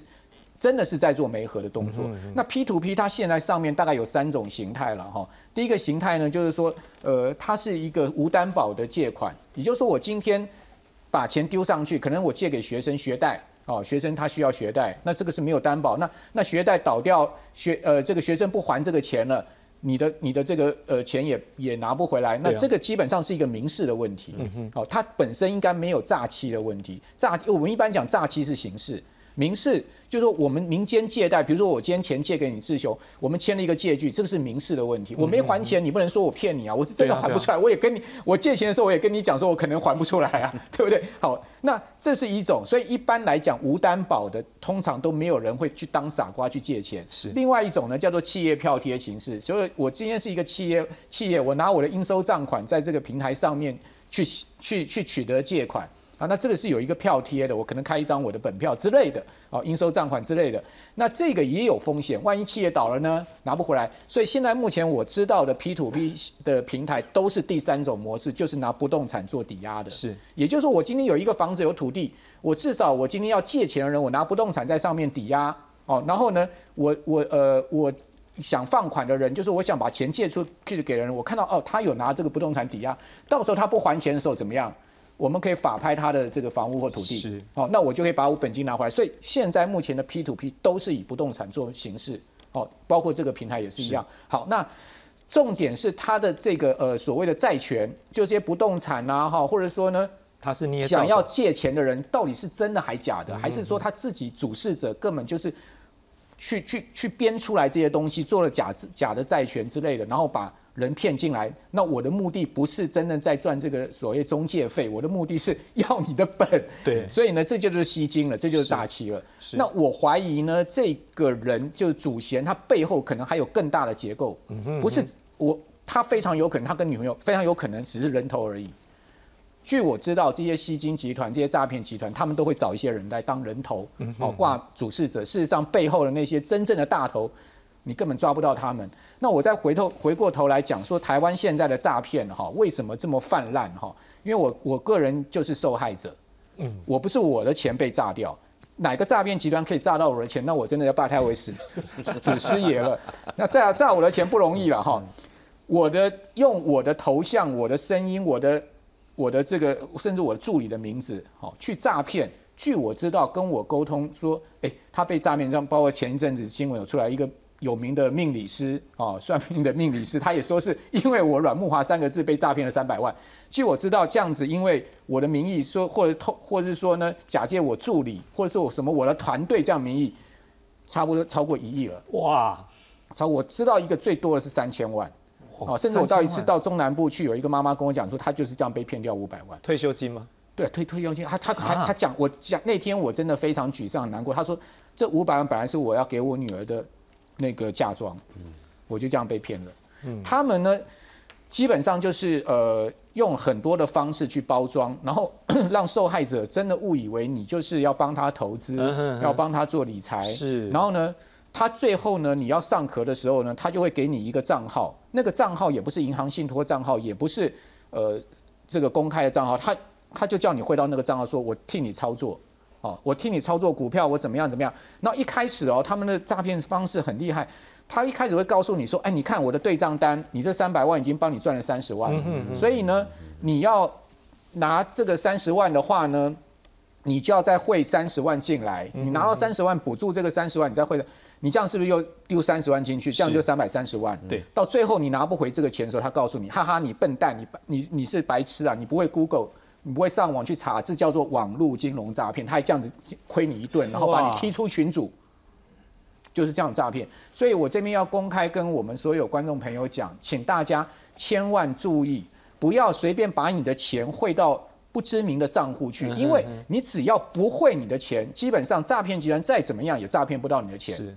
真的是在做媒合的动作。那 P to P 它现在上面大概有三种形态了哈。第一个形态呢，就是说，呃，它是一个无担保的借款，也就是说，我今天把钱丢上去，可能我借给学生学贷，哦，学生他需要学贷，那这个是没有担保。那那学贷倒掉，学呃这个学生不还这个钱了，你的你的这个呃钱也也拿不回来。那这个基本上是一个民事的问题。嗯哼哦，它本身应该没有诈欺的问题。诈我们一般讲诈欺是刑事。民事就是说，我们民间借贷，比如说我今天钱借给你志雄，我们签了一个借据，这个是民事的问题。我没还钱，你不能说我骗你啊，我是真的还不出来。我也跟你，我借钱的时候我也跟你讲说，我可能还不出来啊，(laughs) 对不对？好，那这是一种，所以一般来讲，无担保的通常都没有人会去当傻瓜去借钱。是另外一种呢，叫做企业票贴形式。所以我今天是一个企业，企业我拿我的应收账款在这个平台上面去去去取得借款。啊，那这个是有一个票贴的，我可能开一张我的本票之类的，哦，应收账款之类的。那这个也有风险，万一企业倒了呢，拿不回来。所以现在目前我知道的 P to P 的平台都是第三种模式，就是拿不动产做抵押的。是，也就是说，我今天有一个房子有土地，我至少我今天要借钱的人，我拿不动产在上面抵押，哦，然后呢，我我呃我想放款的人，就是我想把钱借出去给人，我看到哦，他有拿这个不动产抵押，到时候他不还钱的时候怎么样？我们可以法拍他的这个房屋或土地，是，好，那我就可以把我本金拿回来。所以现在目前的 P to P 都是以不动产做形式，哦，包括这个平台也是一样。好，那重点是他的这个呃所谓的债权，就这些不动产啊，哈，或者说呢，他是捏想要借钱的人到底是真的还假的，还是说他自己主事者根本就是去去去编出来这些东西，做了假假的债权之类的，然后把。人骗进来，那我的目的不是真的在赚这个所谓中介费，我的目的是要你的本。对，所以呢，这就是吸金了，这就是诈欺了。那我怀疑呢，这个人就是主嫌，他背后可能还有更大的结构，不是我，他非常有可能，他跟女朋友非常有可能只是人头而已。据我知道，这些吸金集团、这些诈骗集团，他们都会找一些人来当人头，哦，挂主事者。事实上，背后的那些真正的大头。你根本抓不到他们。那我再回头回过头来讲说，台湾现在的诈骗哈，为什么这么泛滥哈？因为我我个人就是受害者，嗯，我不是我的钱被炸掉，哪个诈骗集团可以炸到我的钱？那我真的要拜他为师祖师爷了。那炸炸我的钱不容易了哈。我的用我的头像、我的声音、我的我的这个，甚至我的助理的名字，好去诈骗。据我知道，跟我沟通说，哎，他被诈骗，像包括前一阵子新闻有出来一个。有名的命理师哦，算命的命理师，他也说是因为我阮木华三个字被诈骗了三百万。据我知道，这样子因为我的名义说，或者透，或者是说呢，假借我助理，或者是我什么我的团队这样名义，差不多超过一亿了。哇！超我知道一个最多的是三千万，哦，甚至我到一次到中南部去，有一个妈妈跟我讲说，她就是这样被骗掉五百万退休金吗？对，退退休金，她她她讲，我讲那天我真的非常沮丧很难过。她说这五百万本来是我要给我女儿的那个嫁妆，我就这样被骗了。嗯他们呢，基本上就是呃用很多的方式去包装，然后 (clears throat) 让受害者真的误以为你就是要帮他投资，嗯哼哼要帮他做理财，是然后呢。他最后呢，你要上壳的时候呢，他就会给你一个账号，那个账号也不是银行信托账号，也不是呃这个公开的账号，他他就叫你汇到那个账号，说我替你操作，哦，我替你操作股票，我怎么样怎么样。那一开始哦，他们的诈骗方式很厉害，他一开始会告诉你说，哎，你看我的对账单，你这三百万已经帮你赚了三十万所以呢，你要拿这个三十万的话呢，你就要再汇三十万进来，你拿到三十万补助这个三十万，你再汇的。你这样是不是又丢三十万进去？这样就三百三十万。对，到最后你拿不回这个钱的时候，他告诉你：哈哈，你笨蛋，你你你是白痴啊，你不会 Google，你不会上网去查，这叫做网络金融诈骗。他还这样子亏你一顿，然后把你踢出群组，就是这样诈骗。所以我这边要公开跟我们所有观众朋友讲，请大家千万注意，不要随便把你的钱汇到。不知名的账户去，因为你只要不汇你的钱，基本上诈骗集团再怎么样也诈骗不到你的钱。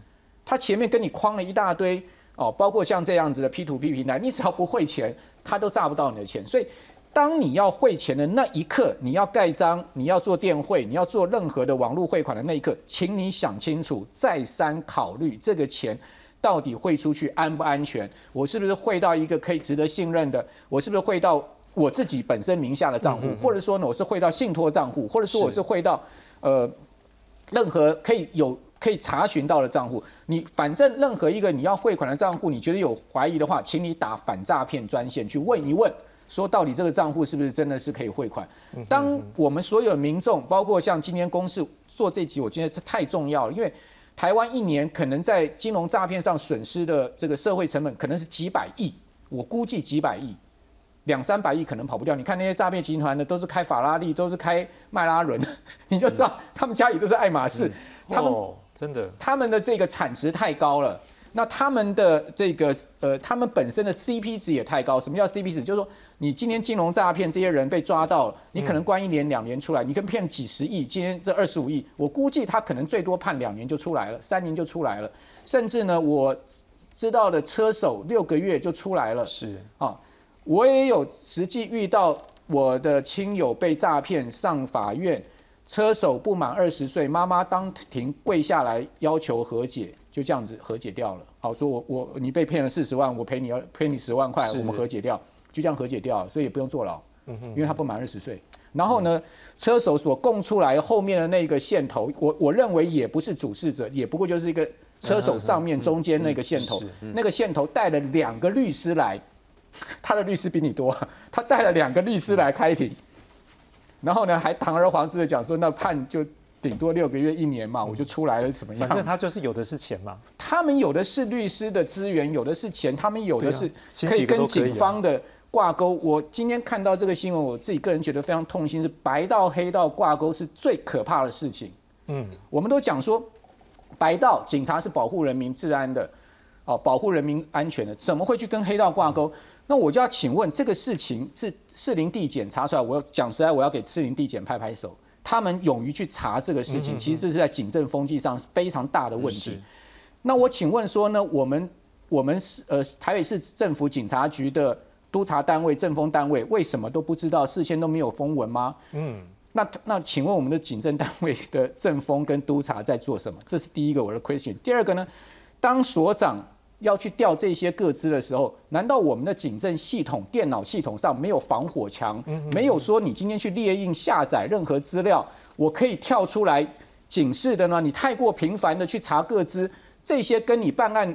是，他前面跟你框了一大堆哦，包括像这样子的 P to P 平台，你只要不汇钱，他都诈不到你的钱。所以，当你要汇钱的那一刻，你要盖章，你要做电汇，你要做任何的网络汇款的那一刻，请你想清楚，再三考虑这个钱。到底汇出去安不安全？我是不是汇到一个可以值得信任的？我是不是汇到我自己本身名下的账户，或者说呢，我是汇到信托账户，或者说我是汇到呃任何可以有可以查询到的账户。你反正任何一个你要汇款的账户，你觉得有怀疑的话，请你打反诈骗专线去问一问，说到底这个账户是不是真的是可以汇款？当我们所有民众，包括像今天公司做这集，我觉得这太重要了，因为。台湾一年可能在金融诈骗上损失的这个社会成本可能是几百亿，我估计几百亿，两三百亿可能跑不掉。你看那些诈骗集团呢，都是开法拉利，都是开迈拉伦，你就知道他们家里都是爱马仕，他们哦真的他们的这个产值太高了。那他们的这个呃，他们本身的 CP 值也太高。什么叫 CP 值？就是说，你今天金融诈骗这些人被抓到了，你可能关一年两年出来，你可能骗几十亿，今天这二十五亿，我估计他可能最多判两年就出来了，三年就出来了，甚至呢，我知道的车手六个月就出来了。是啊，我也有实际遇到我的亲友被诈骗上法院，车手不满二十岁，妈妈当庭跪下来要求和解，就这样子和解掉了。好，说我我你被骗了四十万，我赔你要赔你十万块，我们和解掉，就这样和解掉了，所以也不用坐牢，嗯哼因为他不满二十岁。然后呢，车手所供出来后面的那个线头，我我认为也不是主事者，也不过就是一个车手上面中间那个线头那个线头带了两个律师来，他的律师比你多，他带了两个律师来开庭，然后呢还堂而皇之的讲说，那判就顶多六个月一年嘛，我就出来了，怎么样？反正他就是有的是钱嘛。他们有的是律师的资源，有的是钱，他们有的是可以跟警方的挂钩。我今天看到这个新闻，我自己个人觉得非常痛心，是白道黑道挂钩是最可怕的事情。嗯，我们都讲说，白道警察是保护人民治安的，哦，保护人民安全的，怎么会去跟黑道挂钩？那我就要请问，这个事情是士林地检查出来，我要讲实在，我要给士林地检拍拍手，他们勇于去查这个事情，其实这是在警政风气上非常大的问题。那我请问说呢，我们我们是呃台北市政府警察局的督察单位、政风单位，为什么都不知道？事先都没有风闻吗？嗯，那那请问我们的警政单位的政风跟督察在做什么？这是第一个我的 question。第二个呢，当所长要去调这些个资的时候，难道我们的警政系统、电脑系统上没有防火墙？没有说你今天去列印下载任何资料，我可以跳出来警示的呢？你太过频繁的去查个资，这些跟你办案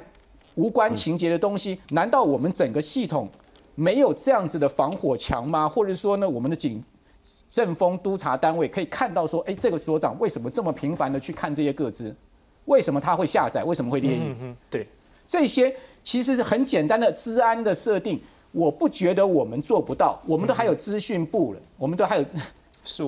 无关情节的东西，难道我们整个系统没有这样子的防火墙吗？或者说呢，我们的警政风督察单位可以看到说，哎，这个所长为什么这么频繁的去看这些个资？为什么他会下载？为什么会列印？对，这些其实是很简单的治安的设定，我不觉得我们做不到，我们都还有资讯部了，我们都还有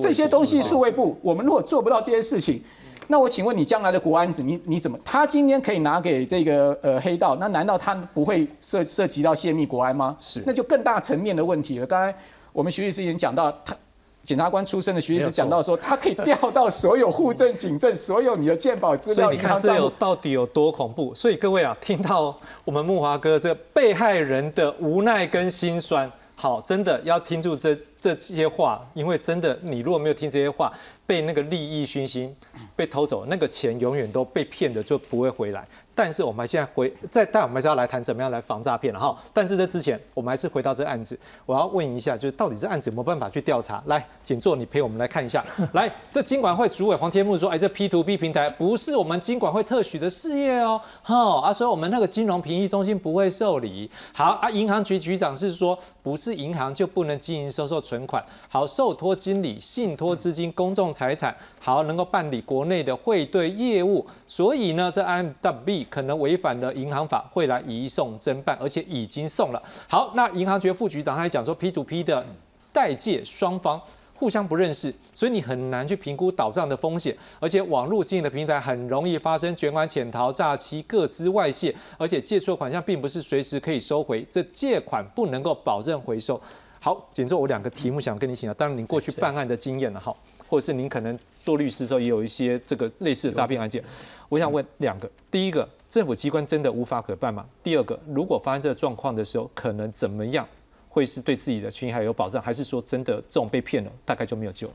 这些东西，数位部，我们如果做不到这些事情，那我请问你将来的国安子，你你怎么？他今天可以拿给这个呃黑道，那难道他不会涉涉及到泄密国安吗？是，那就更大层面的问题了。刚才我们徐律师已经讲到，他检察官出身的徐律师讲到说，他可以调到所有户政、警政、所有你的鉴宝资料、所以你看这有到底有多恐怖？所以各位啊，听到我们木华哥这被害人的无奈跟心酸。好，真的要听住这这些话，因为真的，你如果没有听这些话，被那个利益熏心，被偷走，那个钱永远都被骗的就不会回来。但是我们现在回在，但我们还是要来谈怎么样来防诈骗了哈。但是在之前，我们还是回到这个案子，我要问一下，就是到底这案子有没有办法去调查？来，请坐，你陪我们来看一下。(laughs) 来，这金管会主委黄天木说，哎，这 P to P 平台不是我们金管会特许的事业哦。好啊，所以我们那个金融评议中心不会受理。好啊，银行局局长是说，不是银行就不能经营收受存款。好，受托经理信托资金公众财产，好能够办理国内的汇兑业务。所以呢，这 M W。可能违反了银行法，会来移送侦办，而且已经送了。好，那银行局副局长他还讲说，P to P 的代借双方互相不认识，所以你很难去评估倒账的风险，而且网络经营的平台很容易发生卷款潜逃、诈欺、各资外泄，而且借出的款项并不是随时可以收回，这借款不能够保证回收。好，简做我两个题目想跟你请教，当然您过去办案的经验了哈，或者是您可能做律师的时候也有一些这个类似的诈骗案件，我想问两个，第一个。政府机关真的无法可办吗？第二个，如果发生这个状况的时候，可能怎么样会是对自己的权益还有保障，还是说真的这种被骗了，大概就没有救了？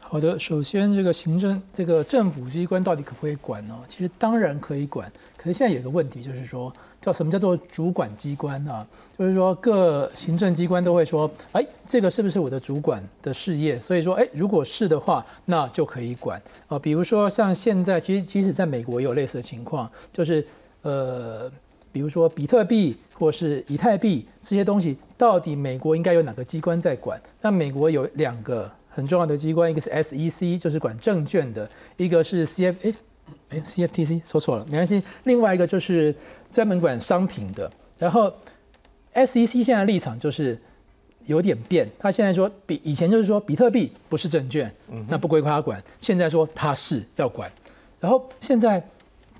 好的，首先这个行政这个政府机关到底可不可以管呢？其实当然可以管，可是现在有个问题就是说。叫什么叫做主管机关啊？就是说各行政机关都会说，哎，这个是不是我的主管的事业？所以说，哎，如果是的话，那就可以管啊。比如说像现在，其实即使在美国也有类似的情况，就是呃，比如说比特币或是以太币这些东西，到底美国应该有哪个机关在管？那美国有两个很重要的机关，一个是 SEC，就是管证券的；一个是 CF，哎。哎，CFTC 说错了，没关系。另外一个就是专门管商品的。然后 SEC 现在立场就是有点变，他现在说比以前就是说比特币不是证券，那不归他管。现在说他是要管。然后现在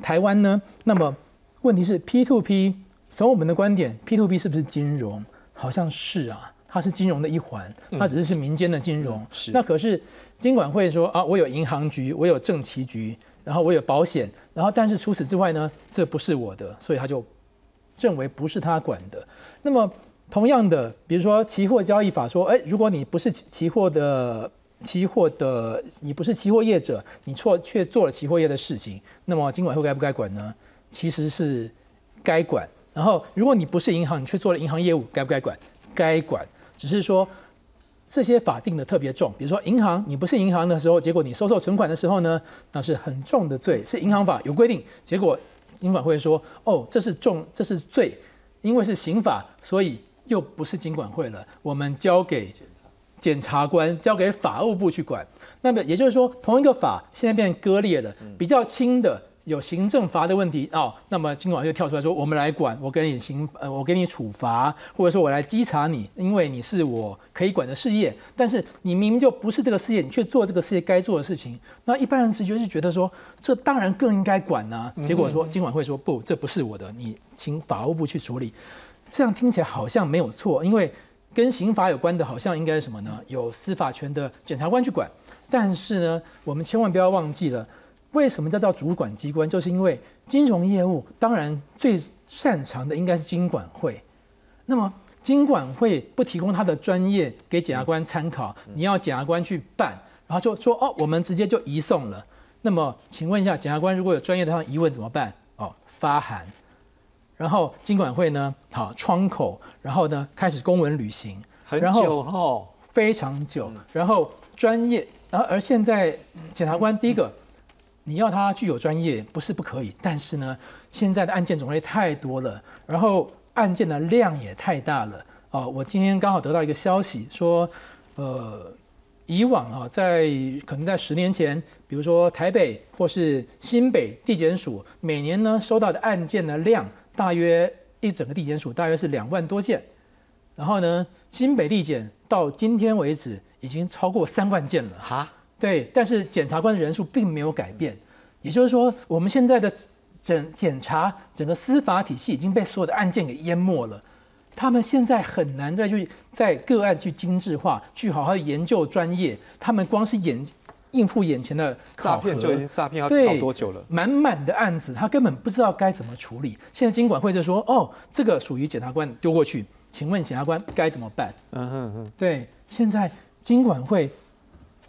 台湾呢，那么问题是 P2P，从我们的观点，P2P 是不是金融？好像是啊，它是金融的一环，它只是是民间的金融。是。那可是金管会说啊，我有银行局，我有政企局。然后我有保险，然后但是除此之外呢，这不是我的，所以他就认为不是他管的。那么同样的，比如说期货交易法说，哎，如果你不是期货的期货的，你不是期货业者，你错却做了期货业的事情，那么金管会该不该管呢？其实是该管。然后如果你不是银行，你却做了银行业务，该不该管？该管。只是说。这些法定的特别重，比如说银行，你不是银行的时候，结果你收受存款的时候呢，那是很重的罪，是银行法有规定。结果金管会说，哦，这是重，这是罪，因为是刑法，所以又不是金管会了，我们交给检察官，交给法务部去管。那么也就是说，同一个法现在变割裂了，比较轻的。有行政罚的问题哦，那么今晚就跳出来说，我们来管，我给你刑，呃，我给你处罚，或者说我来稽查你，因为你是我可以管的事业，但是你明明就不是这个事业，你却做这个事业该做的事情，那一般人直觉是觉得说，这当然更应该管呢。结果说今晚会说不，这不是我的，你请法务部去处理。这样听起来好像没有错，因为跟刑法有关的，好像应该是什么呢？有司法权的检察官去管。但是呢，我们千万不要忘记了。为什么叫做主管机关？就是因为金融业务当然最擅长的应该是金管会。那么金管会不提供他的专业给检察官参考，你要检察官去办，然后就说哦，我们直接就移送了。那么请问一下，检察官如果有专业的上疑问怎么办？哦，发函。然后金管会呢，好窗口，然后呢开始公文履行，很久哦，非常久。然后专业，然后而现在检察官第一个。你要他具有专业不是不可以，但是呢，现在的案件种类太多了，然后案件的量也太大了哦。我今天刚好得到一个消息说，呃，以往啊，在可能在十年前，比如说台北或是新北地检署，每年呢收到的案件的量大约一整个地检署大约是两万多件，然后呢，新北地检到今天为止已经超过三万件了哈。对，但是检察官的人数并没有改变，也就是说，我们现在的整检察整个司法体系已经被所有的案件给淹没了，他们现在很难再去在个案去精致化，去好好研究专业，他们光是眼应付眼前的诈骗就已经诈骗要对搞多久了？满满的案子，他根本不知道该怎么处理。现在经管会就说，哦，这个属于检察官丢过去，请问检察官该怎么办？嗯哼哼，对，现在经管会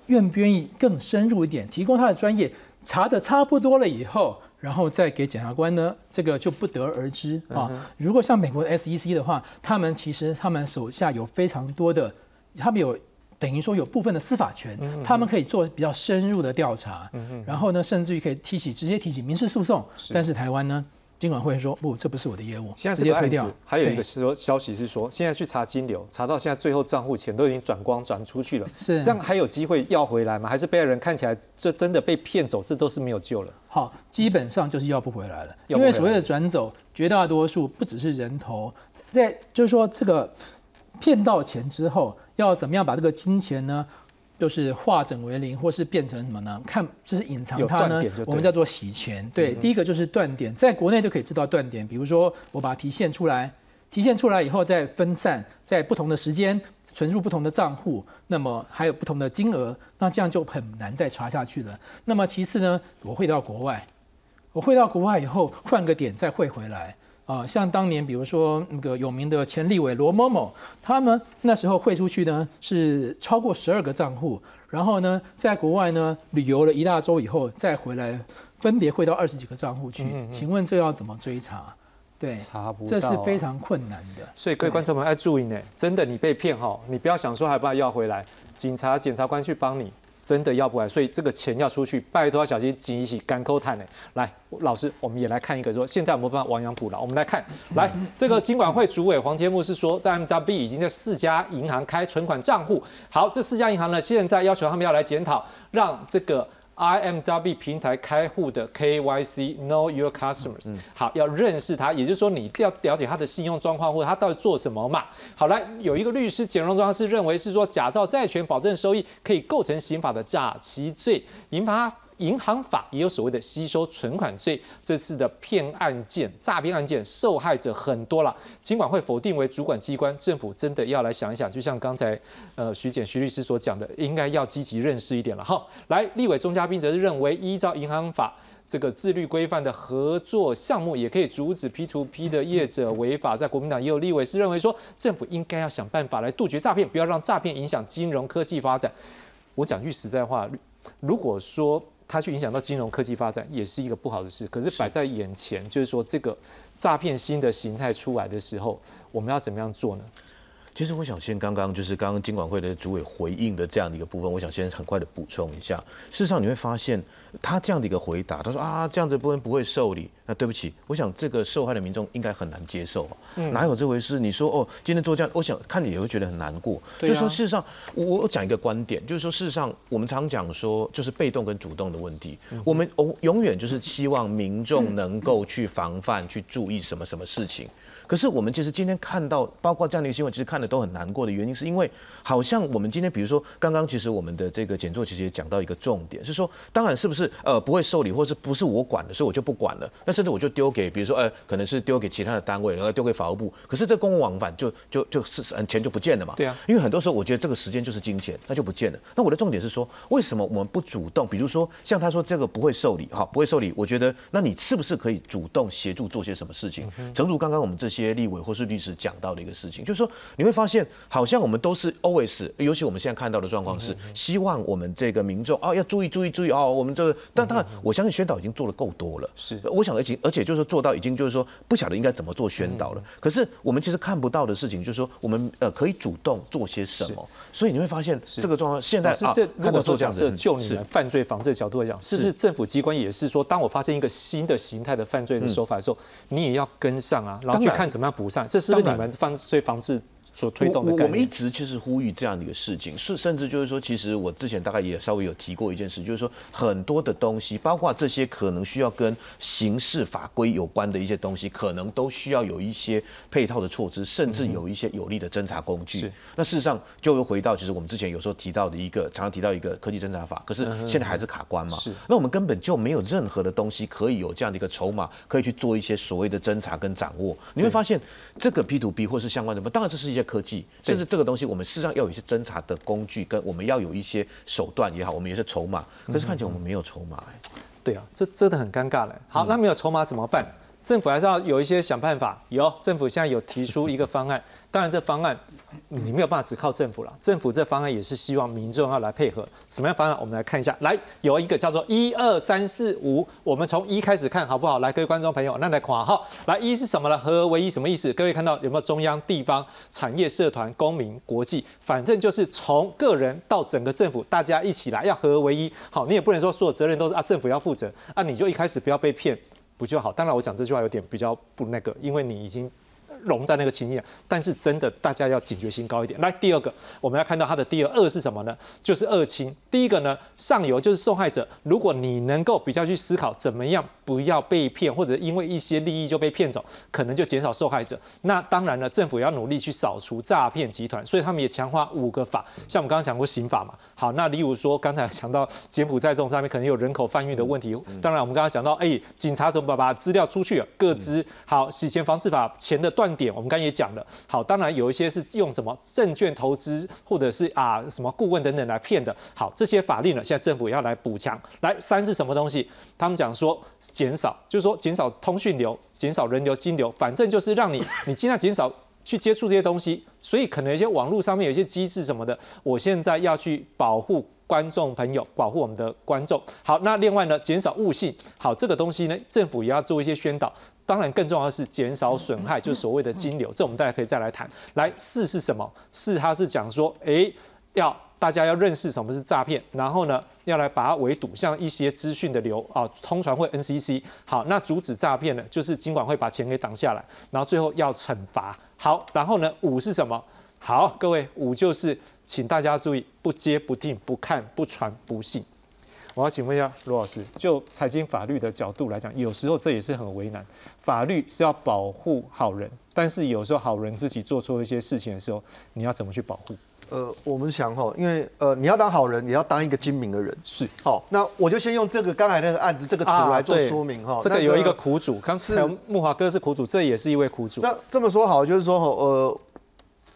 愿不愿意更深入一点，提供他的专业，查的差不多了以后，然后再给检察官呢，这个就不得而知啊。如果像美国的 SEC 的话，他们其实他们手下有非常多的，他们有等于说有部分的司法权，他们可以做比较深入的调查，然后呢，甚至于可以提起直接提起民事诉讼。但是台湾呢，经管会说不，这不是我的业务，现在直接退掉。还有一个是说消息是说，现在去查金流，查到现在最后账户钱都已经转光转出去了，是这样还有机会要回来吗？还是被害人看起来这真的被骗走，这都是没有救了？好，基本上就是要不回来了，因为所谓的转走，绝大多数不只是人头，在就是说这个骗到钱之后，要怎么样把这个金钱呢，就是化整为零，或是变成什么呢？看就是隐藏它呢我们叫做洗钱。对，第一个就是断点，在国内就可以知道断点，比如说我把它提现出来，提现出来以后再分散在不同的时间。存入不同的账户，那么还有不同的金额，那这样就很难再查下去了。那么其次呢，我汇到国外，我汇到国外以后换个点再汇回来啊、像当年比如说那个有名的前立委罗某某，他们那时候汇出去呢是超过十二个账户，然后呢在国外呢旅游了一大周以后再回来，分别汇到二十几个账户去。嗯嗯嗯请问这要怎么追查？对，查不到、这是非。常困难的。所以各位观众朋友要注意呢，真的你被骗哈，你不要想说还不要回来，警察、检察官去帮你，真的要不来。所以这个钱要出去，拜托小心，紧一起干扣碳呢。来，老师，我们也来看一个说，现在有没有办法亡羊补牢？我们来看，来，这个金管会主委黄天木是说，在 M W B 已经在四家银行开存款账户。好，这四家银行呢，现在要求他们要来检讨，让这个。IMW 平台开户的 KYC Know Your Customers，、好，要认识他，也就是说你要了解他的信用状况或者他到底做什么嘛。好，来有一个律师简荣庄是认为是说假造债权保证收益可以构成刑法的诈欺罪，引发。银行法也有所谓的吸收存款罪，这次的骗案件、诈骗案件受害者很多了。尽管会否定为主管机关，政府真的要来想一想，就像刚才呃徐检徐律师所讲的，应该要积极认识一点了哈。来，立委钟嘉宾则是认为，依照银行法。这个自律规范的合作项目也可以阻止 P to P 的业者违法。在国民党也有立委是认为说，政府应该要想办法来杜绝诈骗，不要让诈骗影响金融科技发展。我讲句实在话，如果说它去影响到金融科技发展，也是一个不好的事。可是摆在眼前，就是说这个诈骗新的形态出来的时候，我们要怎么样做呢？其实我想先刚刚就是刚刚金管会的主委回应的这样的一个部分，我想先很快的补充一下。事实上你会发现，他这样的一个回答，他说啊这样子部分不会受理，那对不起，我想这个受害的民众应该很难接受啊，嗯哪有这回事？你说哦今天做这样，我想看你也会觉得很难过。就说事实上，我我讲一个观点，就是说事实上我们常讲说就是被动跟主动的问题，我们永永远就是希望民众能够去防范、去注意什么什么事情。可是我们其实今天看到，包括这样的一个新闻，其实看的都很难过的原因，是因为好像我们今天，比如说刚刚其实我们的这个简作其实也讲到一个重点，是说，当然是不是呃不会受理，或者是不是我管的，所以我就不管了，那甚至我就丢给，比如说呃可能是丢给其他的单位，然后丢给法务部，可是这公共往返就就就是嗯钱就不见了嘛。对啊，因为很多时候我觉得这个时间就是金钱，那就不见了。那我的重点是说，为什么我们不主动？比如说像他说这个不会受理，哈不会受理，我觉得那你是不是可以主动协助做些什么事情？诚如刚刚我们这些立委或是律师讲到的一个事情，就是说你会发现，好像我们都是 always，尤其我们现在看到的状况是，希望我们这个民众啊要注意注意注意哦，我们这个，但当然我相信宣导已经做的够多了，是，我想而且而且就是说做到已经就是说不晓得应该怎么做宣导了。可是我们其实看不到的事情，就是说我们呃可以主动做些什么，所以你会发现这个状况现在啊是这如看到果说这样子设就你是。们犯罪防治的角度来讲，是不是政府机关也是说，当我发现一个新的形态的犯罪的手法的时候，你也要跟上啊，然后去看怎么样补上？这是不是你们犯罪防治所推动的我我们一。直就是呼吁这样的一个事情，是甚至就是说，其实我之前大概也稍微有提过一件事，就是说很多的东西，包括这些可能需要跟刑事法规有关的一些东西，可能都需要有一些配套的措施，甚至有一些有力的侦查工具。是那事实上就又回到，其实我们之前有时候提到的一个，常常提到一个科技侦查法，可是现在还是卡关嘛。是那我们根本就没有任何的东西可以有这样的一个筹码，可以去做一些所谓的侦查跟掌握。你会发现，这个 P to P 或是相关的，当然这是一些科技，甚至这个东西我们事实上要有一些侦查的工具，跟我们要有一些手段也好，我们也是筹码。可是看起来我们没有筹码、哎对啊，这真的很尴尬了。好，那没有筹码怎么办？政府还是要有一些想办法。有，政府现在有提出一个方案，(laughs) 当然这方案你没有办法只靠政府了，政府这方案也是希望民众要来配合。什么样方案？我们来看一下。来，有一个叫做一二三四五，我们从一开始看好不好？来，各位观众朋友，那来括号，来一是什么呢？合而为一什么意思？各位看到有没有中央、地方、产业、社团、公民、国际，反正就是从个人到整个政府，大家一起来要合而为一。好，你也不能说所有责任都是啊政府要负责啊，你就一开始不要被骗。不就好？当然，我讲这句话有点比较不那个，因为你已经融在那个情境。但是真的，大家要警觉性高一点。来，第二个，我们要看到它的第二二是什么呢？就是二亲。第一个呢，上游就是受害者。如果你能够比较去思考怎么样不要被骗，或者因为一些利益就被骗走，可能就减少受害者。那当然了，政府也要努力去扫除诈骗集团，所以他们也强化五个法，像我们刚刚讲过刑法嘛。好，那例如说刚才讲到柬埔寨这种上面可能有人口贩运的问题。当然，我们刚刚讲到，哎，警察怎么把资料出去了，各资好，洗钱防治法钱的断点，我们刚刚也讲了。好，当然有一些是用什么证券投资或者是啊什么顾问等等来骗的。好，这些法令呢，现在政府也要来补强。来，三是什么东西？他们讲说减少，就是说减少通讯流，减少人流、金流，反正就是让你 (laughs) 你尽量减少。去接触这些东西，所以可能一些网络上面有一些机制什么的，我现在要去保护观众朋友，保护我们的观众。好，那另外呢，减少误信，好，这个东西呢，政府也要做一些宣导。当然，更重要的是减少损害，就是所谓的金流，这我们大家可以再来谈。来，四是什么？四它是讲说，诶，要大家要认识什么是诈骗，然后呢，要来把它围堵，像一些资讯的流啊，通传会 NCC。好，那阻止诈骗呢，就是金管会把钱给挡下来，然后最后要惩罚。好，然后呢，五是什么？好，各位，五就是请大家注意，不接不听不看不传不信。我要请问一下罗老师，就财经法律的角度来讲，有时候这也是很为难。法律是要保护好人，但是有时候好人自己做错一些事情的时候，你要怎么去保护？呃，我们想哈，因为呃，你要当好人，也要当一个精明的人。是，好，那我就先用这个刚才那个案子这个图来做说明哈。这个有一个苦主，刚才木华哥是苦主，这也是一位苦主。那这么说好，就是说哈，呃，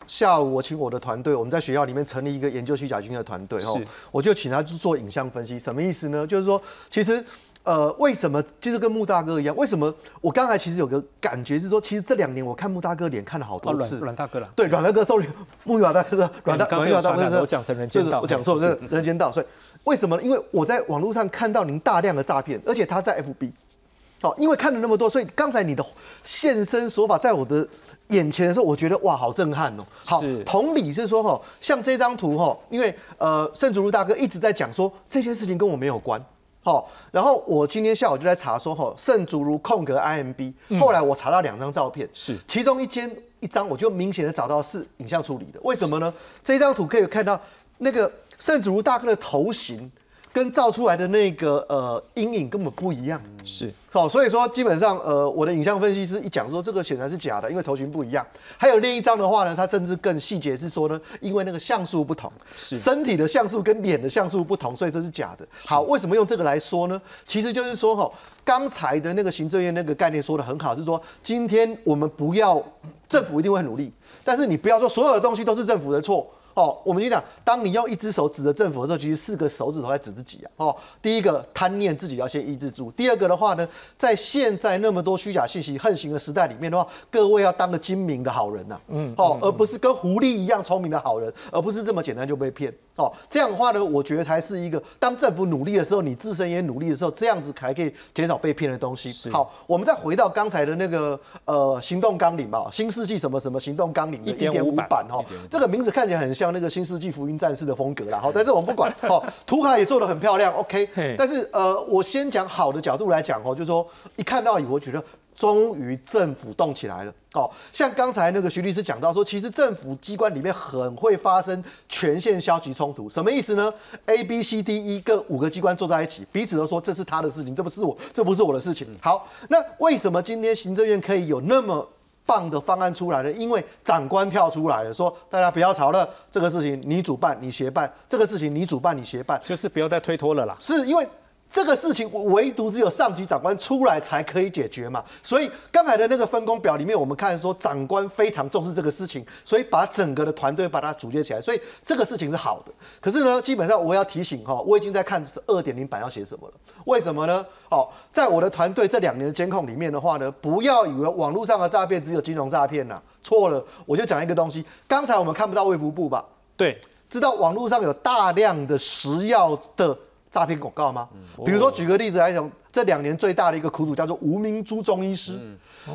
下午我请我的团队，我们在学校里面成立一个研究虚假金的团队哈，我就请他去做影像分析，什么意思呢？就是说，其实。呃，为什么就是跟穆大哥一样？为什么我刚才其实有个感觉是说，其实这两年我看穆大哥脸看了好多次。阮大哥了。对，阮大哥，sorry，穆远大哥的阮大阮远大哥，我 (laughs) 讲成人间道，我讲错，是人间道。所以为什么？因为我在网络上看到您大量的诈骗，而且他在 FB。好，因为看了那么多，所以刚才你的现身说法在我的眼前的时候，我觉得哇，好震撼哦。好，同理是说哈，像这张图哈，因为呃，盛竹如大哥一直在讲说这件事情跟我没有关。好，然后我今天下午就在查说，吼，圣竹如空格 IMB，后来我查到两张照片，是其中一间一张，我就明显的找到是影像处理的。为什么呢？这张图可以看到那个圣竹如大哥的头型。跟照出来的那个呃阴影根本不一样，是好，所以说基本上呃我的影像分析师一讲说这个显然是假的，因为头型不一样。还有另一张的话呢，它甚至更细节是说呢，因为那个像素不同，是身体的像素跟脸的像素不同，所以这是假的。好，为什么用这个来说呢？其实就是说哈，刚才的那个行政院那个概念说的很好，是说今天我们不要政府一定会很努力，但是你不要说所有的东西都是政府的错。哦，我们就讲，当你用一只手指着政府的时候，其实四个手指头在指自己啊。哦，第一个贪念自己要先抑制住，第二个的话呢，在现在那么多虚假信息横行的时代里面的话，各位要当个精明的好人呐。嗯，哦，而不是跟狐狸一样聪明的好人，而不是这么简单就被骗。哦，这样的话呢，我觉得才是一个当政府努力的时候，你自身也努力的时候，这样子才可以减少被骗的东西。好，我们再回到刚才的那个呃行动纲领吧，新世纪什么什么行动纲领的一点五版哈，这个名字看起来很像那个新世纪福音战士的风格啦。好，(laughs) 但是我们不管。好，图卡也做的很漂亮，OK。但是呃，我先讲好的角度来讲哦，就是说一看到以后觉得。终于政府动起来了。哦，像刚才那个徐律师讲到说，其实政府机关里面很会发生权限消极冲突，什么意思呢？A、B、C、D、E 各五个机关坐在一起，彼此都说这是他的事情，这不是我，这不是我的事情。好，那为什么今天行政院可以有那么棒的方案出来呢？因为长官跳出来了，说大家不要吵了，这个事情你主办你协办，这个事情你主办你协办，就是不要再推脱了啦。是因为。这个事情唯独只有上级长官出来才可以解决嘛，所以刚才的那个分工表里面，我们看说长官非常重视这个事情，所以把整个的团队把它组接起来，所以这个事情是好的。可是呢，基本上我要提醒哈，我已经在看是二点零版要写什么了。为什么呢？哦，在我的团队这两年的监控里面的话呢，不要以为网络上的诈骗只有金融诈骗呐，错了。我就讲一个东西，刚才我们看不到卫福部吧？对，知道网络上有大量的食药的。诈骗广告吗？比如说，举个例子来讲，这两年最大的一个苦主叫做吴明珠中医师，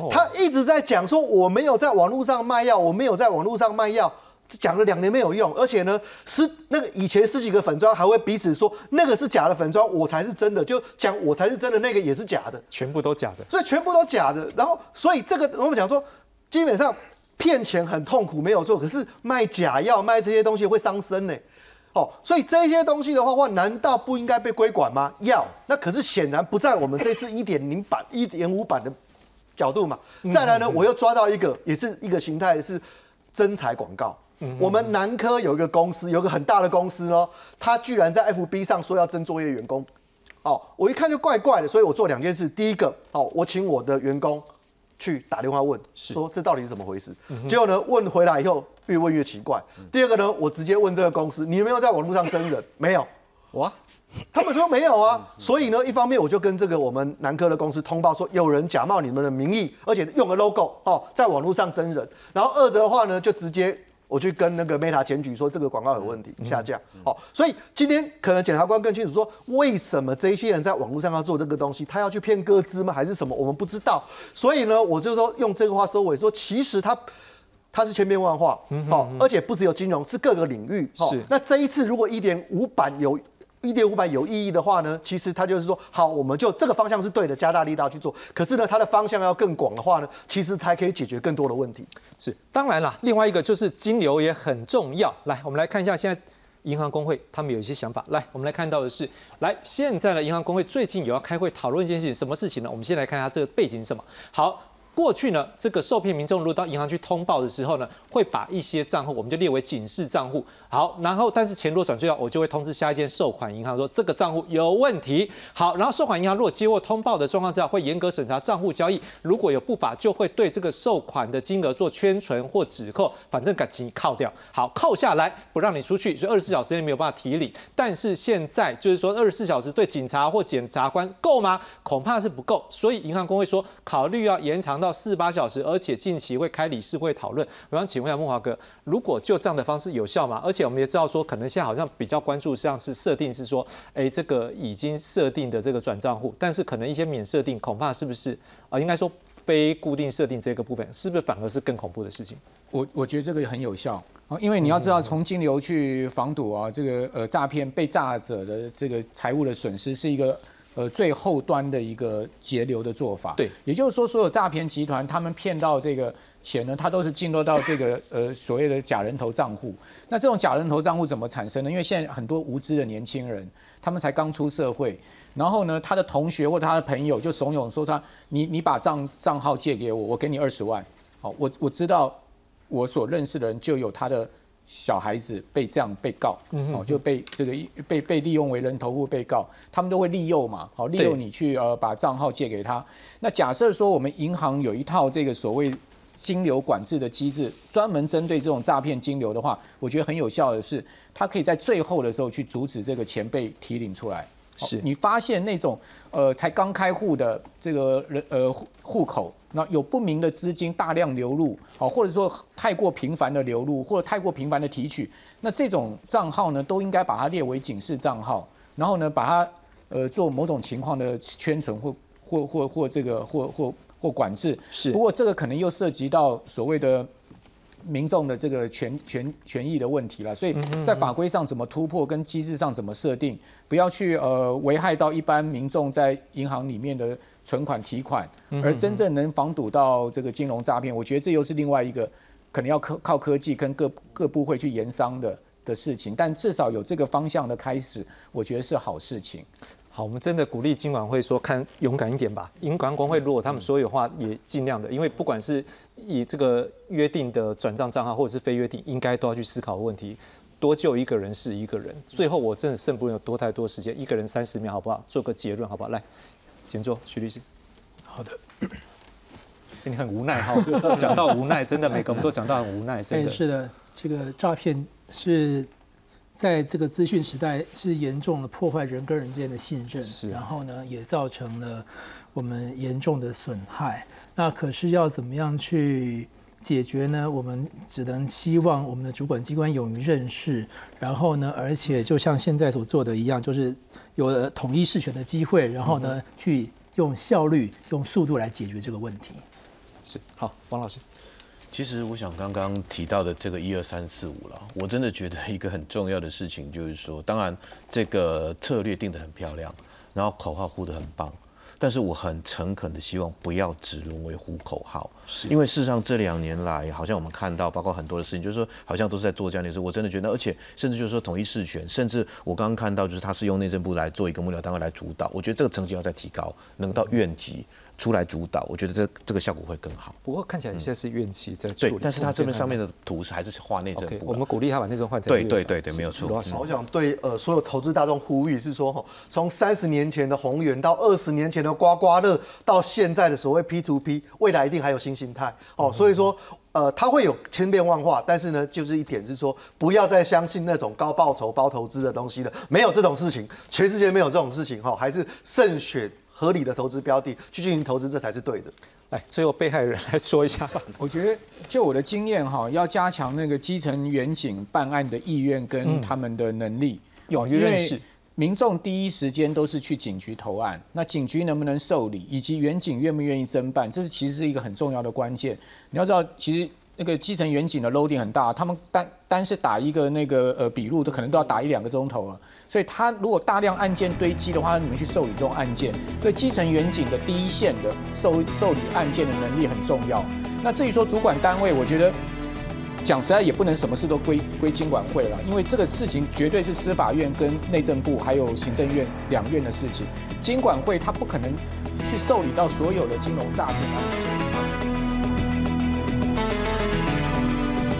他一直在讲说我没有在网络上卖药，我没有在网络上卖药，讲了两年没有用，而且呢，十那个以前十几个粉砖还会彼此说那个是假的粉砖，我才是真的，就讲我才是真的，那个也是假的，全部都假的，所以全部都假的。然后，所以这个我们讲说，基本上骗钱很痛苦没有错，可是卖假药卖这些东西会伤身呢。哦，所以这些东西的话，话难道不应该被规管吗？要，那可是显然不在我们这次一点零版、(laughs) 一点五版的角度嘛。再来呢，我又抓到一个，也是一个形态是真彩广告。我们南科有一个公司，有个很大的公司哦，他居然在 FB 上说要征作业员工。哦，我一看就怪怪的，所以我做两件事。第一个，哦，我请我的员工去打电话问，说这到底是怎么回事？结果呢，问回来以后。越问越奇怪。第二个呢，我直接问这个公司，你有没有在网络上真人？(laughs) 没有，我，他们说没有啊。所以呢，一方面我就跟这个我们南科的公司通报说，有人假冒你们的名义，而且用了 logo 哦，在网络上真人。然后二者的话呢，就直接我去跟那个 Meta 检举说这个广告有问题，下架。好，所以今天可能检察官更清楚说，为什么这些人在网络上要做这个东西？他要去骗歌资吗？还是什么？我们不知道。所以呢，我就说用这个话收尾说，其实他。它是千变万化，好，而且不只有金融，是各个领域。是。那这一次如果一点五版有，一点五版有意义的话呢，其实它就是说，好，我们就这个方向是对的，加大力道去做。可是呢，它的方向要更广的话呢，其实才可以解决更多的问题。是。当然啦，另外一个就是金流也很重要。来，我们来看一下现在银行工会他们有一些想法。来，我们来看到的是，来，现在呢，银行工会最近有要开会讨论一件事情，什么事情呢？我们先来看一下这个背景是什么。好。过去呢，这个受骗民众如果到银行去通报的时候呢，会把一些账户我们就列为警示账户。好，然后但是钱如果转出去，我就会通知下一间收款银行说这个账户有问题。好，然后收款银行如果接获通报的状况之下，会严格审查账户交易，如果有不法，就会对这个收款的金额做圈存或止扣，反正赶紧扣掉。好，扣下来不让你出去，所以二十四小时内没有办法提领。但是现在就是说二十四小时对警察或检察官够吗？恐怕是不够，所以银行工会说考虑要延长到。四十八小时，而且近期会开理事会讨论。我想请问一下木华哥，如果就这样的方式有效吗？而且我们也知道说，可能现在好像比较关注像是设定是说，哎，这个已经设定的这个转账户，但是可能一些免设定，恐怕是不是啊？应该说非固定设定这个部分，是不是反而是更恐怖的事情？我我觉得这个很有效啊，因为你要知道，从金流去防堵啊，这个呃诈骗被诈者的这个财务的损失是一个。呃，最后端的一个截流的做法，对，也就是说，所有诈骗集团他们骗到这个钱呢，他都是进入到这个呃所谓的假人头账户。那这种假人头账户怎么产生呢？因为现在很多无知的年轻人，他们才刚出社会，然后呢，他的同学或者他的朋友就怂恿说他，你你把账账号借给我，我给你二十万。好，我我知道我所认识的人就有他的。小孩子被这样被告，哦，就被这个被被利用为人头户被告，他们都会利诱嘛，好，利用你去呃把账号借给他。那假设说我们银行有一套这个所谓金流管制的机制，专门针对这种诈骗金流的话，我觉得很有效的是，它可以在最后的时候去阻止这个钱被提领出来。是你发现那种呃才刚开户的这个人呃户口。那有不明的资金大量流入，哦，或者说太过频繁的流入，或者太过频繁的提取，那这种账号呢，都应该把它列为警示账号，然后呢，把它呃做某种情况的圈存或或或或这个或或或管制。是。不过这个可能又涉及到所谓的民众的这个权权权益的问题了。所以在法规上怎么突破，跟机制上怎么设定，不要去呃危害到一般民众在银行里面的存款提款，而真正能防堵到这个金融诈骗，我觉得这又是另外一个可能要靠靠科技跟各各部会去研商的的事情。但至少有这个方向的开始，我觉得是好事情。好，我们真的鼓励金管会说，看勇敢一点吧。银管工会如果他们说有话，也尽量的，因为不管是以这个约定的转账账号，或者是非约定，应该都要去思考问题。多救一个人是一个人。最后，我真的剩不了多太多时间，一个人三十秒，好不好？做个结论，好不好？来，请坐，徐律师。好的。你很无奈哈，讲到无奈，真的每个我们都讲到很无奈，真的。是的，这个诈骗是。在这个资讯时代，是严重的破坏人跟人之间的信任，是，然后呢，也造成了我们严重的损害。那可是要怎么样去解决呢？我们只能希望我们的主管机关勇于认识，然后呢，而且就像现在所做的一样，就是有了统一事权的机会，然后呢，去用效率、用速度来解决这个问题。是，好，王老师。其实我想刚刚提到的这个一二三四五了，我真的觉得一个很重要的事情就是说，当然这个策略定得很漂亮，然后口号呼得很棒，但是我很诚恳的希望不要只沦为呼口号，是因为事实上这两年来，好像我们看到包括很多的事情，就是说好像都是在做这样的事，我真的觉得，而且甚至就是说统一事权，甚至我刚刚看到就是他是用内政部来做一个幕僚单位来主导，我觉得这个层级要再提高，能到院级。出来主导，我觉得这这个效果会更好。不过看起来现在是怨气在对，但是他这边上面的图是还是画内政部。我们鼓励他把内政换成对对对对，没有错。我想对呃所有投资大众呼吁是说哈，从三十年前的宏源到二十年前的刮刮乐，到现在的所谓 P to P，未来一定还有新形态哦。所以说呃，它会有千变万化，但是呢，就是一点是说，不要再相信那种高报酬包投资的东西了，没有这种事情，全世界没有这种事情哈，还是慎选。合理的投资标的去进行投资，这才是对的。来，最后被害人来说一下吧。(laughs) 我觉得，就我的经验哈，要加强那个基层远警办案的意愿跟他们的能力，勇于认识民众，第一时间都是去警局投案。那警局能不能受理，以及远警愿不愿意侦办，这是其实是一个很重要的关键。你要知道，其实。那个基层远景的 loading 很大，他们单单是打一个那个呃笔录，都可能都要打一两个钟头了。所以他如果大量案件堆积的话，你们去受理这种案件，所以基层远景的第一线的受受理案件的能力很重要。那至于说主管单位，我觉得讲实在也不能什么事都归归经管会了，因为这个事情绝对是司法院跟内政部还有行政院两院的事情，经管会他不可能去受理到所有的金融诈骗案件。